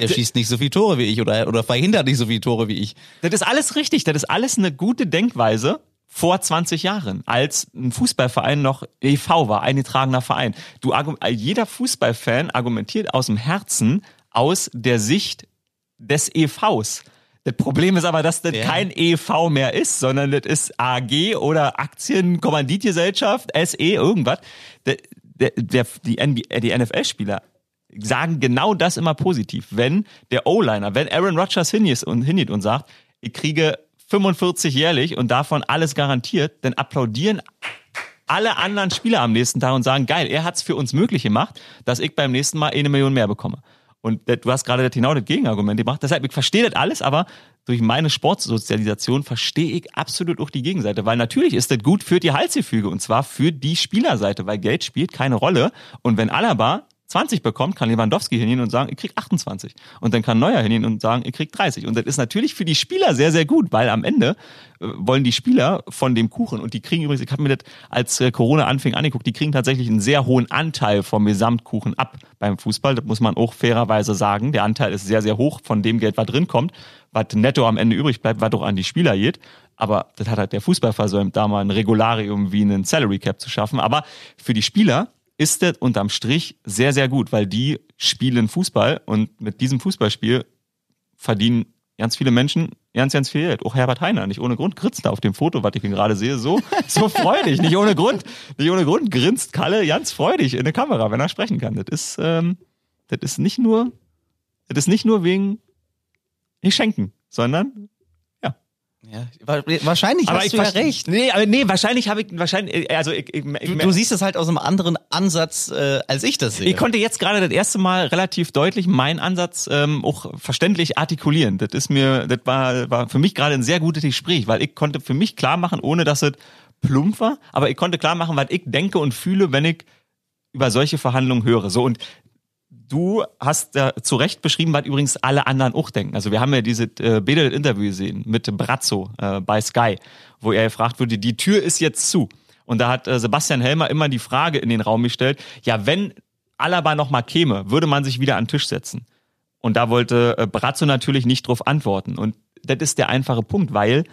Der schießt nicht so viele Tore wie ich oder, oder verhindert nicht so viele Tore wie ich.
Das ist alles richtig. Das ist alles eine gute Denkweise vor 20 Jahren, als ein Fußballverein noch EV war, eingetragener Verein. Du, jeder Fußballfan argumentiert aus dem Herzen, aus der Sicht des EVs. Das Problem ist aber, dass das ja. kein EV mehr ist, sondern das ist AG oder Aktienkommanditgesellschaft, SE, irgendwas. Der, der, der, die, die NFL-Spieler sagen genau das immer positiv. Wenn der O-Liner, wenn Aaron Rodgers hingeht und, hingeht und sagt, ich kriege 45 jährlich und davon alles garantiert, dann applaudieren alle anderen Spieler am nächsten Tag und sagen, geil, er hat's für uns möglich gemacht, dass ich beim nächsten Mal eine Million mehr bekomme. Und du hast gerade genau das Gegenargument gemacht. Deshalb, ich verstehe das alles, aber durch meine Sportsozialisation verstehe ich absolut auch die Gegenseite. Weil natürlich ist das gut für die Halsgefüge und zwar für die Spielerseite, weil Geld spielt keine Rolle. Und wenn Alaba 20 bekommt, kann Lewandowski hingehen und sagen, ich krieg 28. Und dann kann Neuer hingehen und sagen, ich krieg 30. Und das ist natürlich für die Spieler sehr, sehr gut, weil am Ende äh, wollen die Spieler von dem Kuchen und die kriegen übrigens, ich habe mir das als äh, Corona anfing angeguckt, die kriegen tatsächlich einen sehr hohen Anteil vom Gesamtkuchen ab beim Fußball. Das muss man auch fairerweise sagen. Der Anteil ist sehr, sehr hoch von dem Geld, was drin kommt, was netto am Ende übrig bleibt, was doch an die Spieler geht. Aber das hat halt der Fußball versäumt, da mal ein Regularium wie einen Salary Cap zu schaffen. Aber für die Spieler ist das unterm Strich sehr, sehr gut, weil die spielen Fußball und mit diesem Fußballspiel verdienen ganz viele Menschen ganz, ganz viel Geld. Auch Herbert Heiner, nicht ohne Grund, grinst da auf dem Foto, was ich ihn gerade sehe, so, so freudig, nicht ohne Grund, nicht ohne Grund grinst Kalle ganz freudig in der Kamera, wenn er sprechen kann. Das ist, ähm, das ist nicht nur, das ist nicht nur wegen Geschenken, sondern, ja,
wahrscheinlich
aber
hast
ich
du ja recht.
Nee, aber nee, wahrscheinlich habe ich wahrscheinlich also ich, ich,
du, du, siehst es halt aus einem anderen Ansatz, äh, als ich das sehe.
Ich konnte jetzt gerade das erste Mal relativ deutlich meinen Ansatz ähm, auch verständlich artikulieren. Das ist mir, das war, war für mich gerade ein sehr gutes Gespräch, weil ich konnte für mich klar machen, ohne dass es plump war, aber ich konnte klar machen, was ich denke und fühle, wenn ich über solche Verhandlungen höre. So und du hast ja zu Recht beschrieben, was übrigens alle anderen auch denken. Also wir haben ja diese äh, Bedel-Interview gesehen mit Brazzo äh, bei Sky, wo er gefragt wurde, die Tür ist jetzt zu. Und da hat äh, Sebastian Helmer immer die Frage in den Raum gestellt, ja, wenn Alaba noch mal käme, würde man sich wieder an den Tisch setzen. Und da wollte äh, Brazzo natürlich nicht drauf antworten. Und das ist der einfache Punkt, weil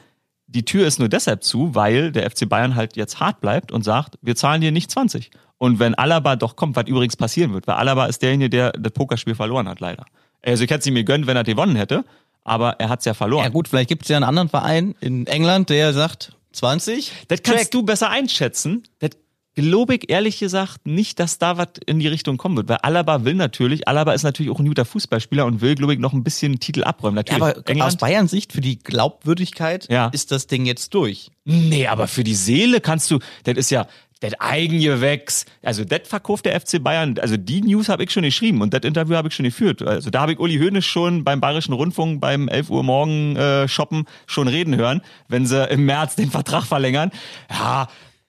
die Tür ist nur deshalb zu, weil der FC Bayern halt jetzt hart bleibt und sagt, wir zahlen dir nicht 20. Und wenn Alaba doch kommt, was übrigens passieren wird, weil Alaba ist derjenige, der das Pokerspiel verloren hat, leider. Also ich hätte es ihm gegönnt, wenn er gewonnen hätte, aber er hat es ja verloren.
Ja gut, vielleicht gibt es ja einen anderen Verein in England, der sagt 20.
Das kannst Check. du besser einschätzen. Das glaube ich ehrlich gesagt nicht, dass da was in die Richtung kommen wird. Weil Alaba will natürlich, Alaba ist natürlich auch ein guter Fußballspieler und will, glaube ich, noch ein bisschen Titel abräumen. Natürlich.
Ja, aber England, aus Bayern Sicht für die Glaubwürdigkeit ja. ist das Ding jetzt durch.
Nee, aber für die Seele kannst du, das ist ja, das Eigengewächs, also das verkauft der FC Bayern, also die News habe ich schon geschrieben und das Interview habe ich schon geführt. Also da habe ich Uli Hoeneß schon beim Bayerischen Rundfunk beim 11 Uhr morgen äh, shoppen schon reden hören, wenn sie im März den Vertrag verlängern. Ja,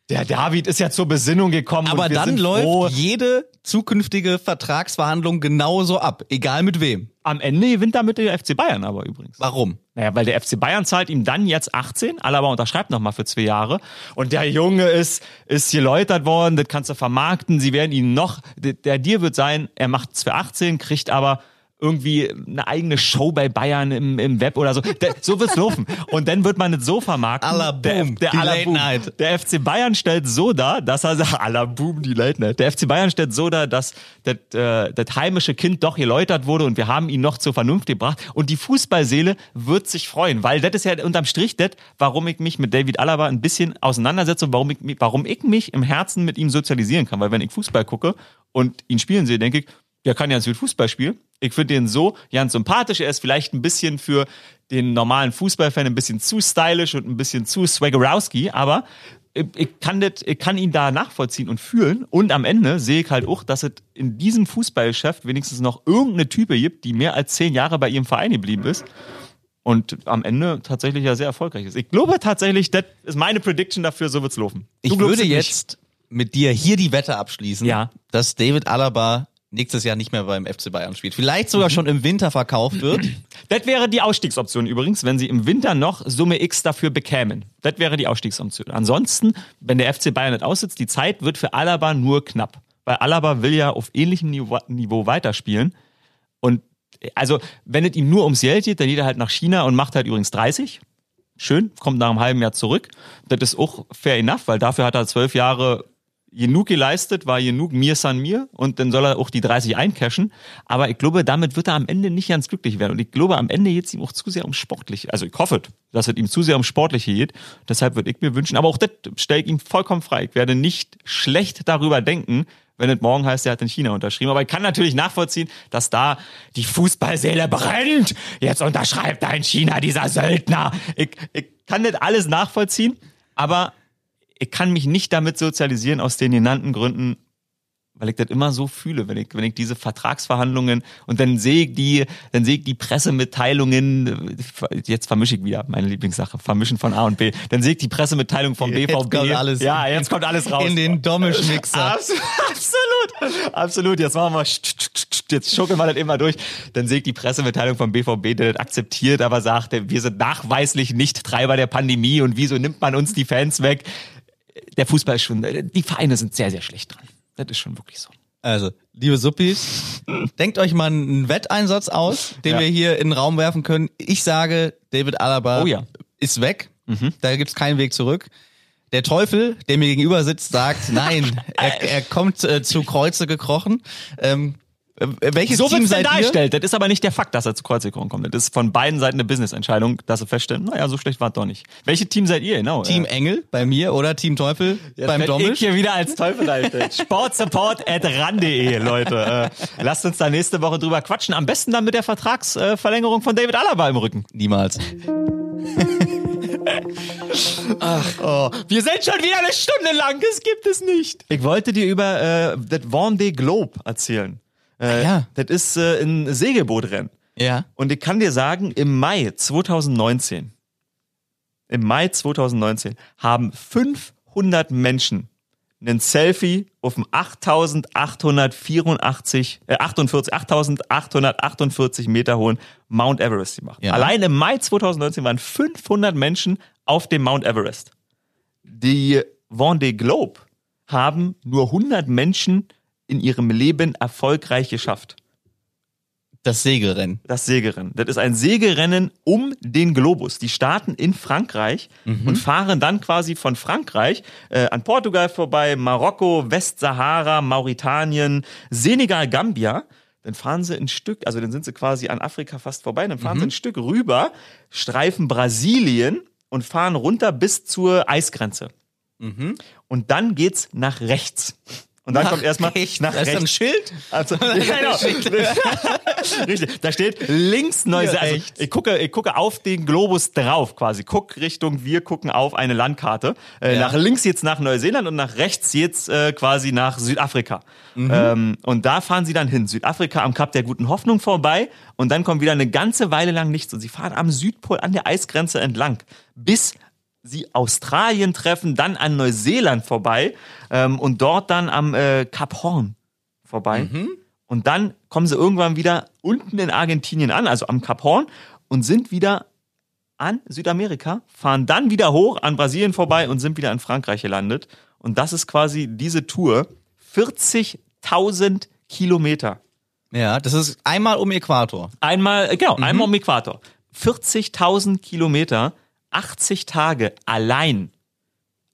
der David ist ja zur Besinnung gekommen.
Aber dann läuft froh. jede zukünftige Vertragsverhandlung genauso ab, egal mit wem.
Am Ende gewinnt damit der FC Bayern aber übrigens.
Warum?
Naja, weil der FC Bayern zahlt ihm dann jetzt 18, Alaba unterschreibt nochmal für zwei Jahre und der Junge ist, ist geläutert worden, das kannst du vermarkten, sie werden ihn noch, der, der Deal wird sein, er macht es für 18, kriegt aber irgendwie eine eigene Show bei Bayern im, im Web oder so. Der, so wird's laufen. Und dann wird man es so vermarkten.
Alla Boom,
der, der, die Late Night. Der FC Bayern stellt so dar, dass er sagt, Alla Boom, die Late Night. Der FC Bayern stellt so dar, dass das, äh, das heimische Kind doch geläutert wurde und wir haben ihn noch zur Vernunft gebracht. Und die Fußballseele wird sich freuen, weil das ist ja unterm Strich das, warum ich mich mit David Alaba ein bisschen auseinandersetze und warum ich, warum ich mich im Herzen mit ihm sozialisieren kann. Weil wenn ich Fußball gucke und ihn spielen sehe, denke ich, der kann ja gut Fußball spielen. Ich finde den so ganz sympathisch. Er ist vielleicht ein bisschen für den normalen Fußballfan ein bisschen zu stylisch und ein bisschen zu swaggerowski, aber ich kann, das, ich kann ihn da nachvollziehen und fühlen. Und am Ende sehe ich halt auch, dass es in diesem Fußballgeschäft wenigstens noch irgendeine Type gibt, die mehr als zehn Jahre bei ihrem Verein geblieben ist. Und am Ende tatsächlich ja sehr erfolgreich ist. Ich glaube tatsächlich, das ist meine Prediction dafür, so wird's laufen.
Du ich würde jetzt mit dir hier die Wette abschließen,
ja.
dass David Alaba nächstes Jahr nicht mehr beim FC Bayern spielt. Vielleicht sogar schon im Winter verkauft wird.
Das wäre die Ausstiegsoption übrigens, wenn sie im Winter noch Summe X dafür bekämen. Das wäre die Ausstiegsoption. Ansonsten, wenn der FC Bayern nicht aussitzt, die Zeit wird für Alaba nur knapp. Weil Alaba will ja auf ähnlichem Niveau, Niveau weiterspielen. Und also, wenn es ihm nur ums Geld geht, dann geht er halt nach China und macht halt übrigens 30. Schön, kommt nach einem halben Jahr zurück. Das ist auch fair enough, weil dafür hat er zwölf Jahre genug geleistet, war genug mir san mir und dann soll er auch die 30 eincashen. Aber ich glaube, damit wird er am Ende nicht ganz glücklich werden. Und ich glaube, am Ende geht es ihm auch zu sehr um sportlich. Also ich hoffe, dass es ihm zu sehr um sportliche geht. Deshalb würde ich mir wünschen, aber auch das stelle ich ihm vollkommen frei. Ich werde nicht schlecht darüber denken, wenn es morgen heißt, er hat in China unterschrieben. Aber ich kann natürlich nachvollziehen, dass da die Fußballseele brennt. Jetzt unterschreibt er in China dieser Söldner. Ich, ich kann nicht alles nachvollziehen, aber ich kann mich nicht damit sozialisieren aus den genannten Gründen, weil ich das immer so fühle, wenn ich, wenn ich diese Vertragsverhandlungen und dann sehe ich die, dann sehe ich die Pressemitteilungen, jetzt vermische ich wieder meine Lieblingssache, vermischen von A und B, dann sehe ich die Pressemitteilung vom BVB. Jetzt
kommt alles,
ja, jetzt kommt alles raus.
In den Dommisch-Mixer.
Absolut, absolut. Jetzt machen wir, jetzt schuckeln wir das immer durch. Dann sehe ich die Pressemitteilung vom BVB, der das akzeptiert, aber sagt, wir sind nachweislich nicht Treiber der Pandemie und wieso nimmt man uns die Fans weg? Der Fußball ist schon, die Vereine sind sehr, sehr schlecht dran. Das ist schon wirklich so.
Also, liebe Suppis, denkt euch mal einen Wetteinsatz aus, den ja. wir hier in den Raum werfen können. Ich sage, David Alaba
oh ja.
ist weg. Mhm. Da gibt's keinen Weg zurück. Der Teufel, der mir gegenüber sitzt, sagt, nein, er, er kommt äh, zu Kreuze gekrochen. Ähm, äh, welches
so
Team
seid dargestellt. Das ist aber nicht der Fakt, dass er zu Kreuzigungen kommt. Das ist von beiden Seiten eine Business-Entscheidung, dass sie feststellen, naja, so schlecht war es doch nicht. Welche Team seid ihr, genau?
Team Engel bei mir oder Team Teufel Jetzt beim Domisch?
Ich hier wieder als Teufel dargestellt. Sportsupport at ran.de, Leute. Äh, lasst uns da nächste Woche drüber quatschen. Am besten dann mit der Vertragsverlängerung von David Alaba im Rücken.
Niemals.
Ach, oh. Wir sind schon wieder eine Stunde lang, das gibt es nicht. Ich wollte dir über äh, das Vendée Globe erzählen. Äh,
Ja.
Das ist äh, ein Segelbootrennen.
Ja.
Und ich kann dir sagen, im Mai 2019, im Mai 2019 haben 500 Menschen einen Selfie auf dem 8884, äh, 48, 8848 Meter hohen Mount Everest gemacht.
Ja.
Allein im Mai 2019 waren 500 Menschen auf dem Mount Everest. Die Vendée Globe haben nur 100 Menschen in ihrem Leben erfolgreich geschafft.
Das Segelrennen.
Das Segelrennen. Das ist ein Segelrennen um den Globus. Die starten in Frankreich und fahren dann quasi von Frankreich äh, an Portugal vorbei, Marokko, Westsahara, Mauritanien, Senegal, Gambia. Dann fahren sie ein Stück, also dann sind sie quasi an Afrika fast vorbei, dann fahren sie ein Stück rüber, streifen Brasilien und fahren runter bis zur Eisgrenze. Und dann geht's nach rechts. Und dann kommt erstmal
rechts.
nach
Da ist
rechts.
ein Schild.
Also, ja, genau. Richtig. Da steht links Neuseeland. Also, ich gucke, ich gucke auf den Globus drauf quasi. Guck Richtung, wir gucken auf eine Landkarte. Äh,
Ja.
Nach links jetzt nach Neuseeland und nach rechts jetzt äh, quasi nach Südafrika. Ähm, und da fahren sie dann hin. Südafrika am Kap der Guten Hoffnung vorbei und dann kommt wieder eine ganze Weile lang nichts. Und sie fahren am Südpol an der Eisgrenze entlang. Bis sie Australien treffen, dann an Neuseeland vorbei ähm, und dort dann am äh, Kap Horn vorbei. Und dann kommen sie irgendwann wieder unten in Argentinien an, also am Kap Horn, und sind wieder an Südamerika, fahren dann wieder hoch an Brasilien vorbei und sind wieder in Frankreich gelandet. Und das ist quasi diese Tour. 40.000 Kilometer.
Ja, das ist einmal um Äquator.
Einmal, äh, genau, einmal um Äquator. 40.000 Kilometer, 80 Tage allein.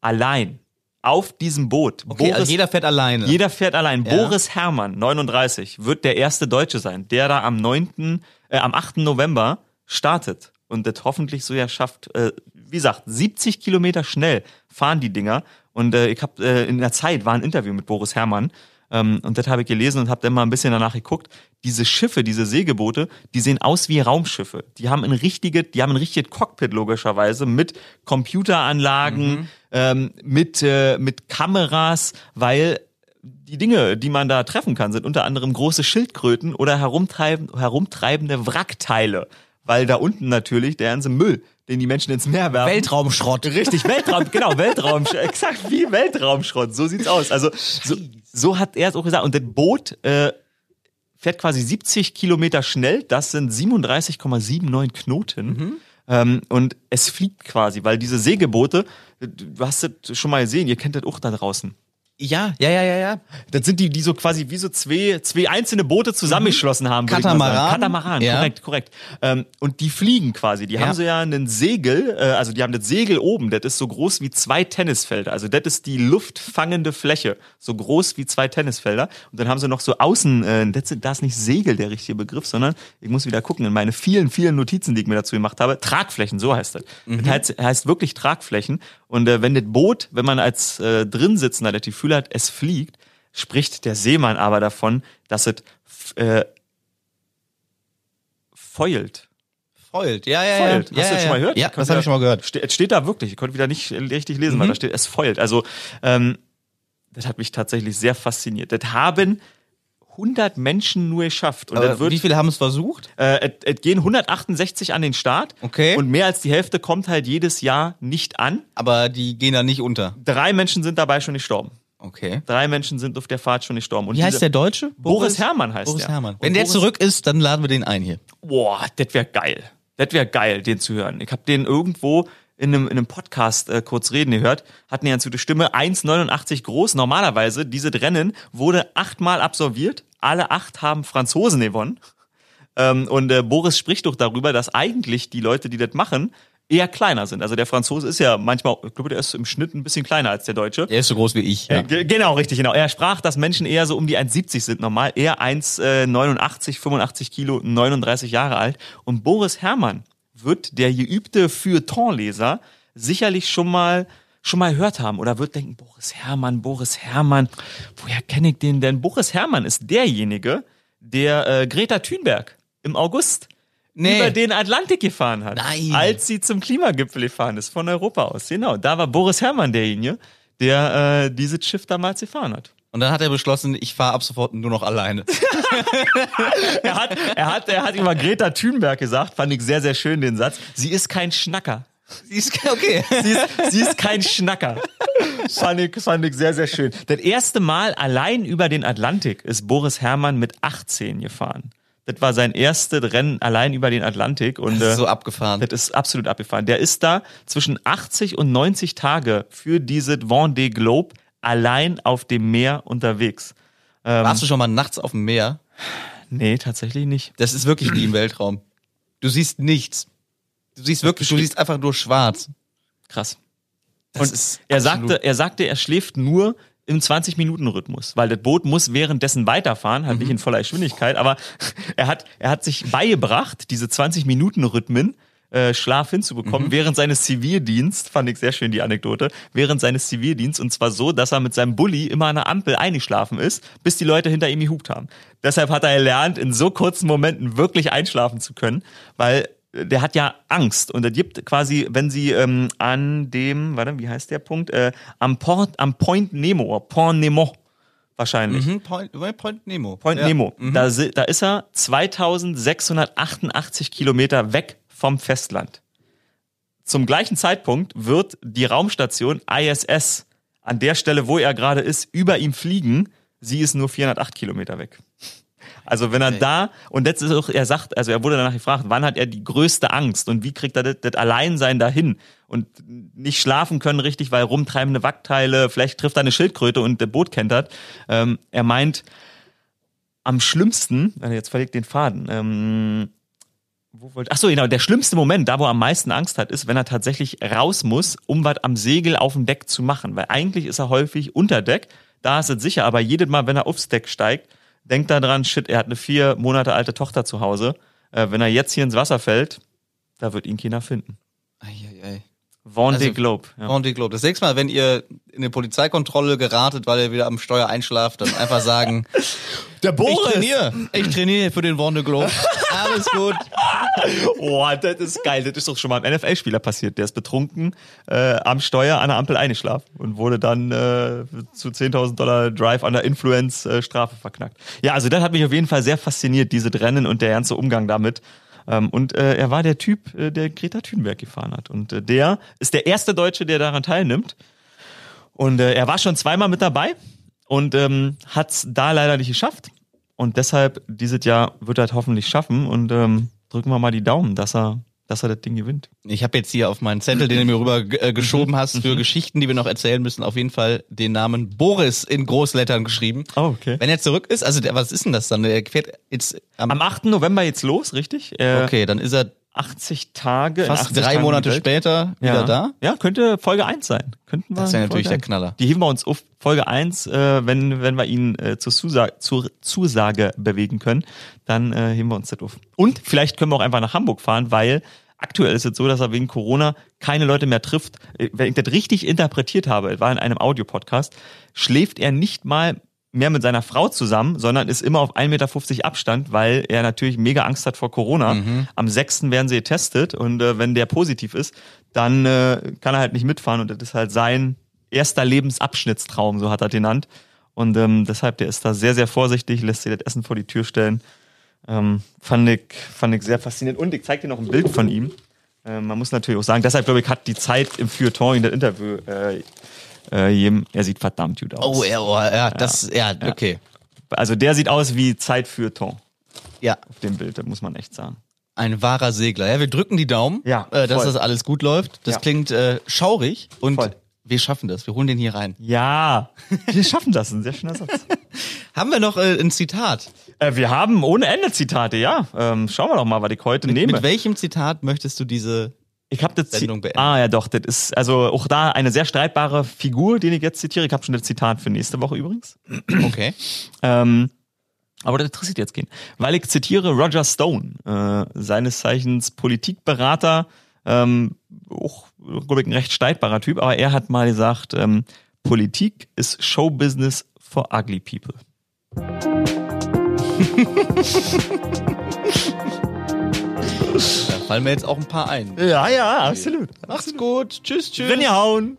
Allein. Auf diesem Boot.
Okay, also jeder fährt alleine.
Jeder fährt allein.
Ja.
Boris Herrmann, 39, wird der erste Deutsche sein, der da am 9., äh, am 8. November startet und das hoffentlich so ja schafft. Äh, wie gesagt, 70 Kilometer schnell fahren die Dinger. Und äh, ich habe äh, in der Zeit war ein Interview mit Boris Herrmann. Ähm, und das habe ich gelesen und habe dann mal ein bisschen danach geguckt. Diese Schiffe, diese Segelboote, die sehen aus wie Raumschiffe. Die haben ein richtige, die haben ein richtiges Cockpit logischerweise mit Computeranlagen, ähm, mit äh, mit Kameras, weil die Dinge, die man da treffen kann, sind unter anderem große Schildkröten oder herumtreiben, herumtreibende Wrackteile. Weil da unten natürlich der ganze Müll, den die Menschen ins Meer werfen.
Weltraumschrott.
Richtig, Weltraum, genau, Weltraum, exakt wie Weltraumschrott, so sieht's aus. Also so, so hat er es auch gesagt. Und das Boot äh, fährt quasi 70 Kilometer schnell, das sind 37,79 Knoten. Ähm, und es fliegt quasi, weil diese Segelboote, du hast das schon mal gesehen, ihr kennt das auch da draußen.
Ja, ja, ja, ja, ja.
Das sind die, die so quasi wie so zwei, zwei einzelne Boote zusammengeschlossen haben.
Katamaran?
Katamaran,
Ja.
korrekt, korrekt. Ähm, und die fliegen quasi. Die
Ja.
haben so ja einen Segel, äh, also die haben das Segel oben, das ist so groß wie zwei Tennisfelder. Also das ist die luftfangende Fläche, so groß wie zwei Tennisfelder. Und dann haben sie noch so außen, äh, das, sind- da ist nicht Segel der richtige Begriff, sondern ich muss wieder gucken in meine vielen, vielen Notizen, die ich mir dazu gemacht habe. Tragflächen, so heißt das. Das heißt, heißt wirklich Tragflächen. Und äh, wenn das Boot, wenn man als äh, Drinsitzender das Gefühl hat, es fliegt, spricht der Seemann aber davon, dass es äh, feult.
Feult. Ja, ja,
Feult.
ja.
Hast
ja,
du das schon mal gehört?
Ja, das habe ich schon mal gehört.
Ste es steht da wirklich. Ich konnte wieder nicht richtig lesen,
Mhm.
weil da steht, es feult. Also, ähm, das hat mich tatsächlich sehr fasziniert. Das haben 100 Menschen nur geschafft. Und wird,
wie viele haben es versucht?
äh, es, es gehen 168 an den Start.
Okay.
Und mehr als die Hälfte kommt halt jedes Jahr nicht an.
Aber die gehen da nicht unter.
Drei Menschen sind dabei schon gestorben.
Okay.
Drei Menschen sind auf der Fahrt schon gestorben. Und
Wie heißt der Deutsche?
Boris Herrmann heißt
Boris
der.
Herrmann.
Und
Wenn der
Boris-
zurück ist, dann laden wir den ein hier.
Boah, das wäre geil. Das wäre geil, den zu hören. Ich habe den irgendwo in einem, in einem Podcast äh, kurz reden gehört, hatten ja eine Stimme 1,89 groß. Normalerweise, diese Rennen wurde achtmal absolviert. Alle acht haben Franzosen gewonnen. Ähm, und äh, Boris spricht doch darüber, dass eigentlich die Leute, die das machen, eher kleiner sind. Also der Franzose ist ja manchmal, ich glaube, der ist im Schnitt ein bisschen kleiner als der Deutsche.
Der ist so groß wie ich. Ja.
Äh, ge- Genau, richtig, genau. Er sprach, dass Menschen eher so um die 1,70 sind normal, eher 1,89, 85 Kilo, 39 Jahre alt. Und Boris Herrmann wird der geübte Feuilletonleser sicherlich schon mal schon mal gehört haben oder wird denken, Boris Herrmann, Boris Herrmann, woher kenne ich den denn? Boris Herrmann ist derjenige, der äh, Greta Thunberg im August
Nee.
über den Atlantik gefahren hat.
Nein.
Als sie zum Klimagipfel gefahren ist, von Europa aus. Genau, da war Boris Herrmann derjenige, der äh, dieses Schiff damals gefahren hat.
Und dann hat er beschlossen, ich fahre ab sofort nur noch alleine.
Er hat, er hat, er hat über Greta Thunberg gesagt, fand ich sehr, sehr schön den Satz. Sie ist kein Schnacker.
Sie ist okay.
Sie ist, sie ist kein Schnacker. Fand ich, fand ich sehr, sehr schön. Das erste Mal allein über den Atlantik ist Boris Herrmann mit 18 gefahren. Das war sein erstes Rennen allein über den Atlantik und
Das ist
äh,
so abgefahren.
das ist absolut abgefahren. Der ist da zwischen 80 und 90 Tage für diese Vendée Globe allein auf dem Meer unterwegs. Ähm,
Warst du schon mal nachts auf dem Meer?
nee, tatsächlich nicht.
Das ist wirklich wie im Weltraum. Du siehst nichts. Du siehst wirklich, du siehst einfach nur schwarz.
Krass.
Das
und er sagte, er sagte, er schläft nur im 20-Minuten-Rhythmus, weil das Boot muss währenddessen weiterfahren, halt nicht
Mhm.
in voller Geschwindigkeit, aber er hat, er hat sich beigebracht, diese 20-Minuten-Rhythmen äh, Schlaf hinzubekommen
Mhm.
während seines Zivildienst, fand ich sehr schön die Anekdote, während seines Zivildienst und zwar so, dass er mit seinem Bulli immer an der Ampel eingeschlafen ist, bis die Leute hinter ihm gehupt haben. Deshalb hat er gelernt, in so kurzen Momenten wirklich einschlafen zu können, weil der hat ja Angst und er gibt quasi, wenn sie ähm, an dem, warte, wie heißt der Punkt, äh, am, Port, am Point Nemo, Point Nemo wahrscheinlich.
Mhm, Point, Point Nemo.
Point
ja.
Nemo. Da, si- da ist er 2688 Kilometer weg vom Festland. Zum gleichen Zeitpunkt wird die Raumstation ISS an der Stelle, wo er gerade ist, über ihm fliegen. Sie ist nur 408 Kilometer weg. Also wenn er
Okay.
da, und das ist auch, er sagt, also er wurde danach gefragt, wann hat er die größte Angst und wie kriegt er das, das Alleinsein dahin und nicht schlafen können richtig, weil rumtreibende Wackteile, vielleicht trifft er eine Schildkröte und der Boot kentert. Ähm, er meint, am schlimmsten, jetzt verlegt den Faden, ähm, wo wollte, ach so, genau, der schlimmste Moment, da wo er am meisten Angst hat, ist, wenn er tatsächlich raus muss, um was am Segel auf dem Deck zu machen, weil eigentlich ist er häufig unter Deck, da ist es sicher, aber jedes Mal, wenn er aufs Deck steigt, denkt dran, shit, er hat eine vier Monate alte Tochter zu Hause, äh, wenn er jetzt hier ins Wasser fällt, da wird ihn keiner finden. Vendée
Also-
Globe. Ja.
Vendée Globe. Das nächste Mal, wenn ihr in eine Polizeikontrolle geratet, weil ihr wieder am Steuer einschlaft, dann einfach sagen,
Der
ich trainiere. Ich trainiere für den Vendée Globe. Alles gut.
Oh, das ist geil. Das ist doch schon mal einem NFL-Spieler passiert. Der ist betrunken äh, am Steuer an der Ampel eingeschlafen und wurde dann äh, zu 10.000 Dollar Drive under Influence äh, Strafe verknackt. Ja, also das hat mich auf jeden Fall sehr fasziniert, diese Rennen und der ganze Umgang damit. Ähm, und äh, er war der Typ, äh, der Greta Thunberg gefahren hat. Und äh, der ist der erste Deutsche, der daran teilnimmt. Und äh, er war schon zweimal mit dabei und ähm, hat es da leider nicht geschafft. Und deshalb, dieses Jahr wird er es hoffentlich schaffen und ähm, drücken wir mal die Daumen, dass er, dass er das Ding gewinnt.
Ich habe jetzt hier auf meinen Zettel, den du mir rüber äh, geschoben hast, für Geschichten, die wir noch erzählen müssen, auf jeden Fall den Namen Boris in Großlettern geschrieben.
Oh, okay.
Wenn er zurück ist, also der, was ist denn das dann? Er fährt jetzt am,
Am 8. November jetzt los, richtig? Äh,
okay, dann ist er
80 Tage.
fast
80
drei
Tagen
Monate später wieder
ja.
da.
Ja, könnte Folge 1 sein. Könnten wir
Das wäre natürlich der
1.
Knaller.
Die heben wir uns auf Folge 1, äh, wenn, wenn wir ihn äh, zur, Zusage, zur Zusage bewegen können, dann äh, heben wir uns das auf. Und vielleicht können wir auch einfach nach Hamburg fahren, weil aktuell ist es so, dass er wegen Corona keine Leute mehr trifft. Äh, Wenn ich das richtig interpretiert habe, war in einem Audiopodcast, schläft er nicht mal mehr mit seiner Frau zusammen, sondern ist immer auf 1,50 Meter Abstand, weil er natürlich mega Angst hat vor Corona. Am 6. werden sie getestet und äh, wenn der positiv ist, dann äh, kann er halt nicht mitfahren und das ist halt sein erster Lebensabschnittstraum, so hat er den genannt. Und ähm, deshalb, der ist da sehr, sehr vorsichtig, lässt sich das Essen vor die Tür stellen. Ähm, fand, ich, fand ich sehr faszinierend. Und ich zeig dir noch ein Bild von ihm. Ähm, man muss natürlich auch sagen, deshalb glaube ich, hat die Zeit im Feuilleton in der Interview äh, äh, jedem, er sieht verdammt gut aus.
Oh, er, oh, ja, das, ja, okay.
Also der sieht aus wie Zeit Feuilleton
Ja,
auf dem Bild, das muss man echt sagen.
ein wahrer Segler. Ja, wir drücken die Daumen,
Ja,
äh, dass das alles gut läuft. Das
Ja.
klingt äh, schaurig und
Voll.
wir schaffen das. Wir holen den hier rein.
Ja, wir schaffen das, ein sehr schöner Satz.
Haben wir noch äh, ein Zitat?
Äh, wir haben ohne Ende Zitate, ja. Ähm, schauen wir doch mal, was ich heute nehme.
Mit welchem Zitat möchtest du diese
Ich habe das
Sendung beenden.
Ah ja, doch, das ist also auch da eine sehr streitbare Figur, den ich jetzt zitiere. Ich habe schon das Zitat für nächste Woche übrigens.
Okay.
Ähm, aber das interessiert jetzt gehen. Weil ich zitiere Roger Stone, äh, seines Zeichens Politikberater, ähm, auch, glaube ich, ein recht streitbarer Typ, aber er hat mal gesagt, ähm, Politik ist Showbusiness for ugly people.
Da fallen mir jetzt auch ein paar ein.
Ja, ja, absolut.
Macht's gut. Tschüss, tschüss.
Wenn ihr hauen.